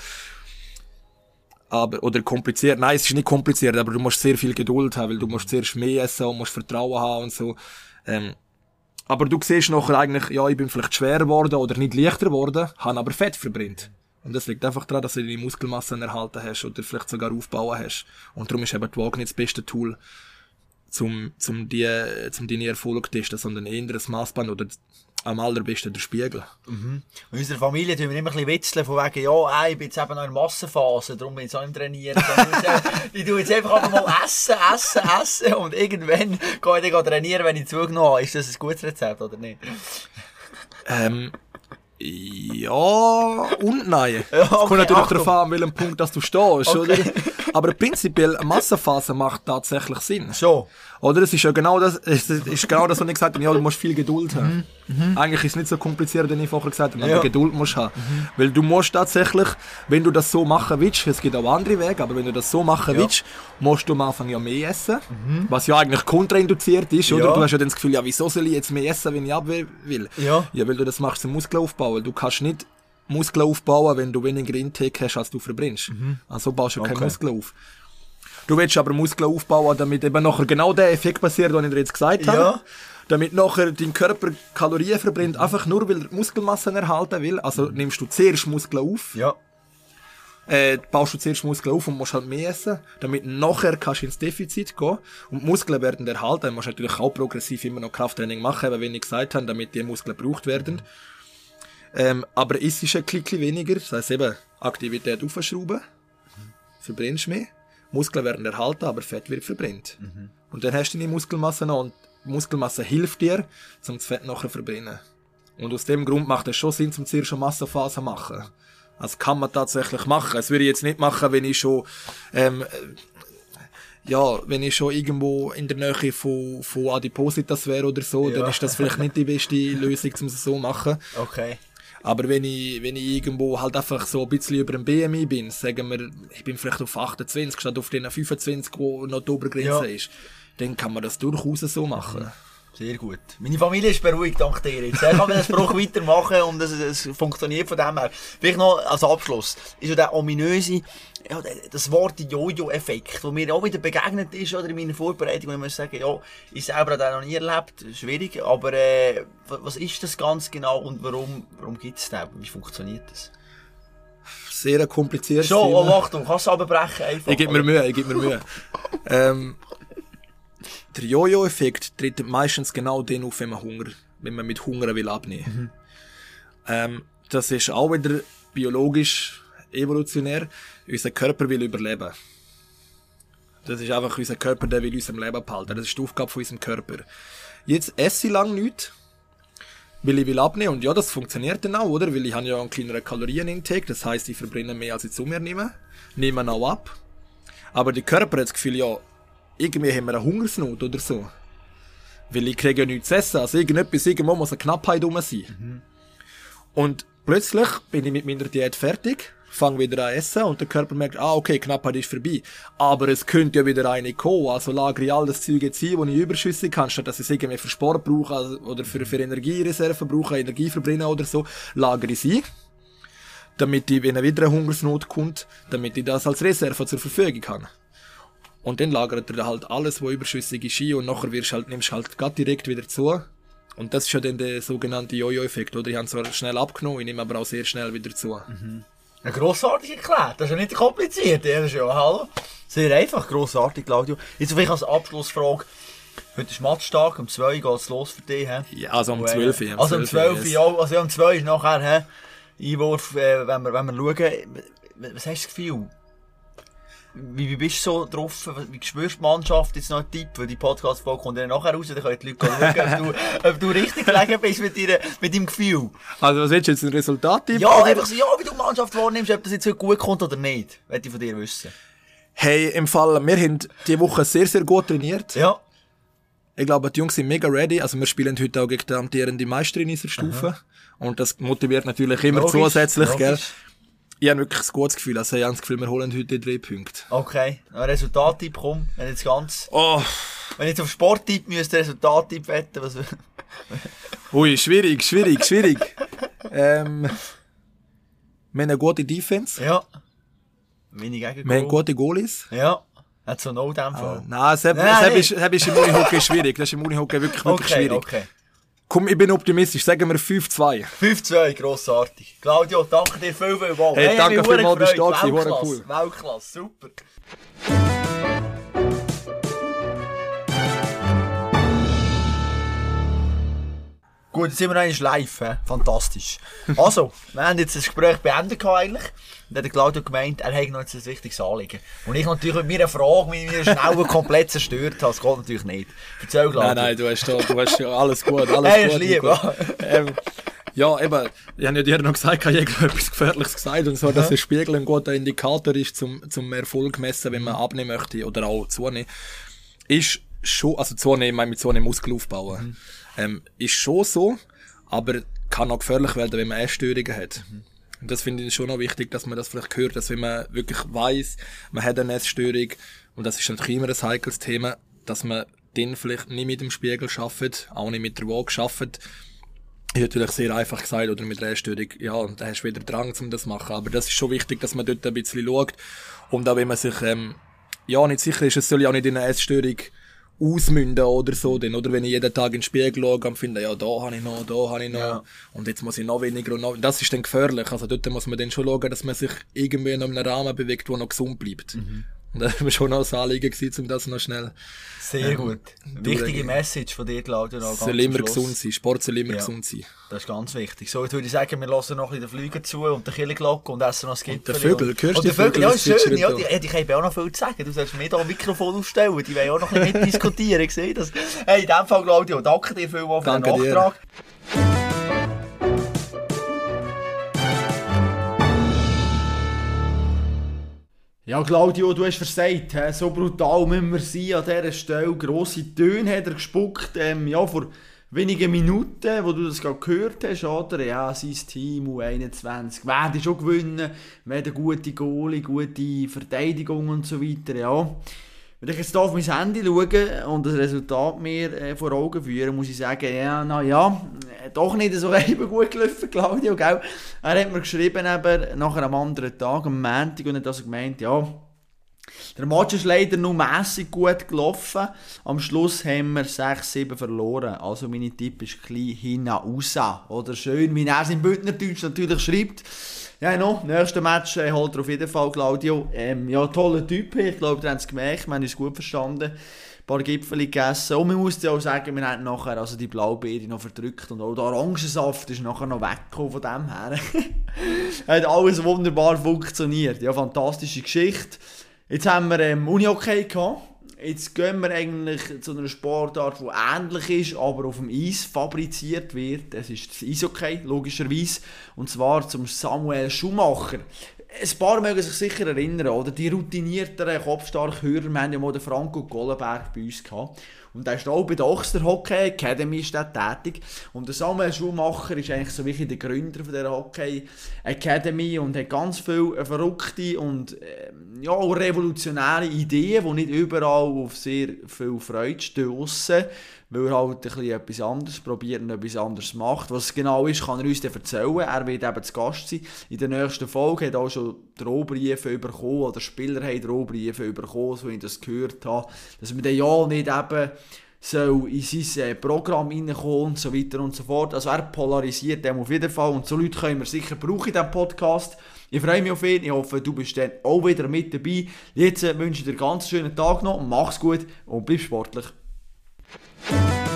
aber, oder kompliziert, nein, es ist nicht kompliziert, aber du musst sehr viel Geduld haben, weil du musst zuerst mehr essen und musst Vertrauen haben und so. Ähm, aber du siehst nachher eigentlich, ja, ich bin vielleicht schwer geworden oder nicht leichter geworden, habe aber Fett verbrennt. Und das liegt einfach daran, dass du deine Muskelmassen erhalten hast oder vielleicht sogar aufbauen hast. Und darum ist eben die Waage nicht das beste Tool, zum, zum, die, zum deine Erfolg zu testen, sondern eher das Maßband oder am allerbesten der Spiegel. In unserer Familie tun wir immer ein bisschen witzeln von wegen, ja, ey, ich bin jetzt eben noch in Massenphase, darum bin ich so im Trainieren. ich tue jetzt einfach mal essen, essen, essen und irgendwann gehe ich dann trainieren, wenn ich zugenommen habe. Ist das ein gutes Rezept oder nicht? Ähm, Ja und nein. Ja, Es kommt okay, natürlich darauf an, welchem Punkt dass du stehst. Okay. Oder? Aber prinzipiell, eine Massenphase macht tatsächlich Sinn. Schon. Oder? Es ist ja genau das, es ist genau das, was ich gesagt habe, ja, du musst viel Geduld haben. Mhm. Eigentlich ist es nicht so kompliziert, wie ich vorher gesagt habe, Ja. aber Geduld musst du haben. Weil du musst tatsächlich, wenn du das so machen willst, es gibt auch andere Wege, aber wenn du das so machen Ja. Mhm. willst, musst du am Anfang ja mehr essen. Was ja eigentlich kontrainduziert ist, oder? Ja. Du hast ja dann das Gefühl, ja, wieso soll ich jetzt mehr essen, wenn ich ab will? Ja. Ja, weil du das machst zum Muskelaufbau. weil Du kannst nicht Muskeln aufbauen, wenn du weniger Intake hast, als du verbrennst. Also baust du keinen Mhm. Okay. Muskel auf. Du willst aber Muskeln aufbauen, damit eben nachher genau der Effekt passiert, den ich dir jetzt gesagt habe. Ja. Damit nachher dein Körper Kalorien verbrennt, einfach nur weil er Muskelmassen erhalten will. Also nimmst du zuerst Muskeln auf, Ja. äh, baust du zuerst Muskeln auf und musst halt mehr essen, damit nachher kannst du ins Defizit gehen. Und die Muskeln werden erhalten. Du musst natürlich auch progressiv immer noch Krafttraining machen, eben, wie ich gesagt habe, damit die Muskeln gebraucht werden. Ähm, aber es ist ein Klickchen weniger, das heisst eben Aktivität aufschrauben, verbrennst mehr, Muskeln werden erhalten, aber Fett wird verbrennt. Und dann hast du deine Muskelmasse noch und Muskelmasse hilft dir, um das Fett nachher zu verbrennen. Und aus dem Grund macht es schon Sinn, zum zuerst eine Massenphase zu machen. Das kann man tatsächlich machen. Das würde ich jetzt nicht machen, wenn ich schon, ähm, äh, ja, wenn ich schon irgendwo in der Nähe von, von Adipositas wäre oder so, Ja. dann ist das vielleicht nicht die beste Lösung, um es so zu machen. Okay. Aber wenn ich, wenn ich irgendwo halt einfach so ein bisschen über dem BMI bin, sagen wir, ich bin vielleicht auf 28 statt auf den 25, wo noch die Obergrenze Ja. ist, dann kann man das durchaus so machen. Sehr gut. Meine Familie ist beruhigt, dank dir jetzt. Kann den Spruch weitermachen und es, es funktioniert von dem her. Vielleicht noch als Abschluss. Ist ja der ominöse, ja, das Wort Jojo-Effekt, wo mir auch wieder begegnet ist, oder in meiner Vorbereitung, wo ich muss sagen, ja, ich selber habe noch nie erlebt, schwierig, aber äh, wa- was ist das ganz genau und warum, warum gibt es den? Wie funktioniert das? Sehr ein kompliziertes Schon, oh, Achtung, kannst du abbrechen einfach. Ich gebe mir Mühe, ich gebe mir Mühe. ähm, der Jojo-Effekt tritt meistens genau den auf, wenn man Hunger, wenn man mit Hunger will abnehmen. Ähm, das ist auch wieder biologisch, evolutionär. Unser Körper will überleben. Das ist einfach unser Körper, der will uns am Leben behalten. Das ist die Aufgabe von unserem Körper. Jetzt esse ich lang nichts, weil ich will abnehmen. Und ja, das funktioniert dann auch, oder? Weil ich habe ja einen kleineren Kalorienintake. Das heißt, ich verbrenne mehr, als ich zu mir nehme. Nehme auch ab. Aber der Körper hat das Gefühl, ja, irgendwie haben wir eine Hungersnot oder so. Weil ich kriege ja nichts zu essen. Also irgendetwas, irgendwo muss eine Knappheit rum sein. Und plötzlich bin ich mit meiner Diät fertig, fange wieder an essen und der Körper merkt, ah, okay, Knappheit ist vorbei. Aber es könnte ja wieder eine kommen, also lagere ich all das Zeug jetzt ein, wo ich überschüssig kann, statt dass ich es irgendwie für Sport brauche also, oder für, für Energiereserven brauche, Energie verbrennen oder so, lagere ich sie, damit ich, wenn wieder eine Hungersnot kommt, damit ich das als Reserve zur Verfügung habe. Und dann lagert er halt alles, was überschüssig ist, ein und nachher wirst halt, nimmst du halt grad direkt wieder zu. Und das ist ja dann der sogenannte Jojo-Effekt, oder? Ich habe zwar schnell abgenommen, ich nehme aber auch sehr schnell wieder zu. Ja, grossartig erklärt. Das ist ja nicht kompliziert. Das ist ja, hallo. Sehr einfach, grossartig, Claudio. Jetzt vielleicht als Abschlussfrage. Heute ist Matchtag, um 2 geht es los für dich. He? Ja, also um Und, äh, 12 Uhr. Also um 12 Uhr, ja. Also um 2 ist nachher, he? Einwurf, äh, wenn, wir, wenn wir schauen. Was hast du das Gefühl? Wie, wie bist du so drauf? Wie spürst die Mannschaft? Jetzt noch ein Tipp, weil die Podcast-Folge kommt dann nachher raus, dann können die Leute schauen, ob du, ob du richtig gelegen bist mit, deiner, mit deinem Gefühl. Also was willst du jetzt, ein Resultat tippen, Ja, einfach so, ja, wie du die Mannschaft wahrnimmst, ob das jetzt heute gut kommt oder nicht. Möchte ich von dir wissen. Hey, im Fall, wir haben diese Woche sehr, sehr gut trainiert. Ja. Ich glaube, die Jungs sind mega ready. Also wir spielen heute auch gegen die amtierende Meisterin in dieser Stufe. Und das motiviert natürlich immer Logisch, zusätzlich, gell? Ich habe wirklich ein gutes Gefühl. Also ich habe das Gefühl, wir holen heute drei Punkte. Okay, ein Resultattipp, komm. Wenn jetzt ganz, Oh, wenn ich jetzt auf Sporttipp müsste, Resultattipp wetten, was, ui, schwierig, schwierig, schwierig. ähm, wir haben eine gute Defense. ja. Wenig gegen Wir haben gute Goalies. Ja. Hat so no dem Fall. Nein, das, Nein, das, ist, das ist im Unihockey schwierig. Das ist im Unihockey wirklich, wirklich Okay, schwierig. okay. Komm, ich bin optimistisch. Sagen wir 5-2. 5-2, grossartig. Claudio, danke dir viel, viel mal. Hey, danke mich hure vielmals, bist du da Weltklasse, Weltklasse, super. Gut, jetzt sind wir eigentlich live, he? fantastisch. Also, wir haben jetzt das Gespräch beendet eigentlich. Und dann hat Claudio gemeint, er hätte noch jetzt ein wichtiges Anliegen. Und ich natürlich mit meiner Frage, mit meiner schnell komplett zerstört habe. Das geht natürlich nicht. Erzähl, Claudio. Nein, nein, du hast, da, du hast ja alles gut, alles Hey, gut. lieb, ja. ähm, Ja, eben, ich habe ja dir noch gesagt, ich habe etwas Gefährliches gesagt, und so, dass der Spiegel ein guter Indikator ist, zum, zum Erfolg messen, wenn man abnehmen möchte, oder auch zunehmen. Ist schon, also zunehmen, meine mit zunehmen Muskel aufbauen. Mhm. Ähm, ist schon so, aber kann auch gefährlich werden, wenn man Essstörungen hat. Und das finde ich schon noch wichtig, dass man das vielleicht hört, dass wenn man wirklich weiß, man hat eine Essstörung, und das ist natürlich immer ein heikles Thema, dass man den vielleicht nicht mit dem Spiegel schafft, auch nicht mit der Waage schafft. Ich natürlich sehr einfach gesagt, oder mit der Essstörung, ja, und da hast du wieder Drang, um das zu machen. Aber das ist schon wichtig, dass man dort ein bisschen schaut. Und auch wenn man sich, ähm, ja, nicht sicher ist, es soll ja auch nicht in eine Essstörung ausmünden oder so, denn, oder wenn ich jeden Tag in den Spiegel schaue und finde, ja, da habe ich noch, da habe ich noch, ja. und jetzt muss ich noch weniger und noch, das ist dann gefährlich. Also dort muss man dann schon schauen, dass man sich irgendwie in einem Rahmen bewegt, der noch gesund bleibt. Mhm. Und das war schon noch ein Anliegen, gewesen, um das noch schnell. Sehr ähm, gut. Wichtige Message von dir, Claudio. Es soll immer gesund sein. Sport soll immer ja, gesund sein. Das ist ganz wichtig. So, jetzt würde ich sagen, wir lassen noch ein bisschen den Flügen zu und den Killenglocke und essen noch das Gipfel. Der Vögel, hörst du die Vögel? Ja, schön. Ja, die, die, die können auch noch viel zu sagen. Du sollst mir da ein Mikrofon aufstellen. Die wollen auch noch ein bisschen mitdiskutieren. Hey, in dem Fall, Claudio, danke dir vielmals für den Nachtrag. Dir. Ja, Claudio, du hast versagt, so brutal müssen wir sein an dieser Stelle. Grosse Töne hat er gespuckt, ähm, ja, vor wenigen Minuten, wo du das gerade gehört hast, oder? Ja, sein Team U21 werden schon gewinnen, eine gute Goalie, gute Verteidigung und so weiter, ja. Wenn ich jetzt hier auf mein Handy schaue und das Resultat mir äh, vor Augen führe, muss ich sagen, ja, na ja, äh, doch nicht so eben gut gelaufen, Claudio, gell? Er hat mir geschrieben, eben, nach einem anderen Tag, am Montag, und hat also gemeint, ja, der Match ist leider nur mässig gut gelaufen. Am Schluss haben wir 6-7 verloren. Also meine Tipp ist ein bisschen hinaus. Oder schön, wie er es im Bündnerdeutsch natürlich schreibt. Ja, no, nächstes Match äh, holt er auf jeden Fall Claudio. Ähm, ja, toller Typ. Ich glaube, ihr habt es gemerkt, wir haben uns gut verstanden. Ein paar Gipfel gegessen. Und man muss ja auch sagen, wir haben nachher also die Blaubeere noch verdrückt und auch der Orangensaft ist nachher noch weggekommen von dem her. hat alles wunderbar funktioniert. Ja, fantastische Geschichte. Jetzt haben wir ähm, Uni-Okay gehabt. Jetzt gehen wir eigentlich zu einer Sportart, die ähnlich ist, aber auf dem Eis fabriziert wird. Das ist das Eishockey, logischerweise. Und zwar zum Samuel Schumacher. Ein paar mögen sich sicher erinnern, oder? Die routinierteren, kopfstarken Hörer, wir haben ja mal den Franco Gollenberg bei uns gehabt. Und er ist auch bei der Ochster Hockey Academy ist tätig. Und der Samuel Schumacher ist eigentlich so wirklich der Gründer von der Hockey Academy und hat ganz viele verrückte und äh, ja, revolutionäre Ideen, die nicht überall auf sehr viel Freude stoßen weil er halt ein bisschen etwas anderes probiert und etwas anderes macht. Was es genau ist, kann er uns dann erzählen. Er wird eben zu Gast sein. In der nächsten Folge hat auch schon Drohbriefe bekommen, oder Spieler haben Drohbriefe bekommen, so wie ich das gehört habe, dass man dann ja nicht eben soll in sein äh, Programm reinkommen und so weiter und so fort. Also er polarisiert dem auf jeden Fall und so Leute können wir sicher brauchen in diesem Podcast. Ich freue mich auf ihn, ich hoffe, du bist dann auch wieder mit dabei. Jetzt äh, wünsche ich dir einen ganz schönen Tag noch, mach's gut und bleib sportlich. Thank you.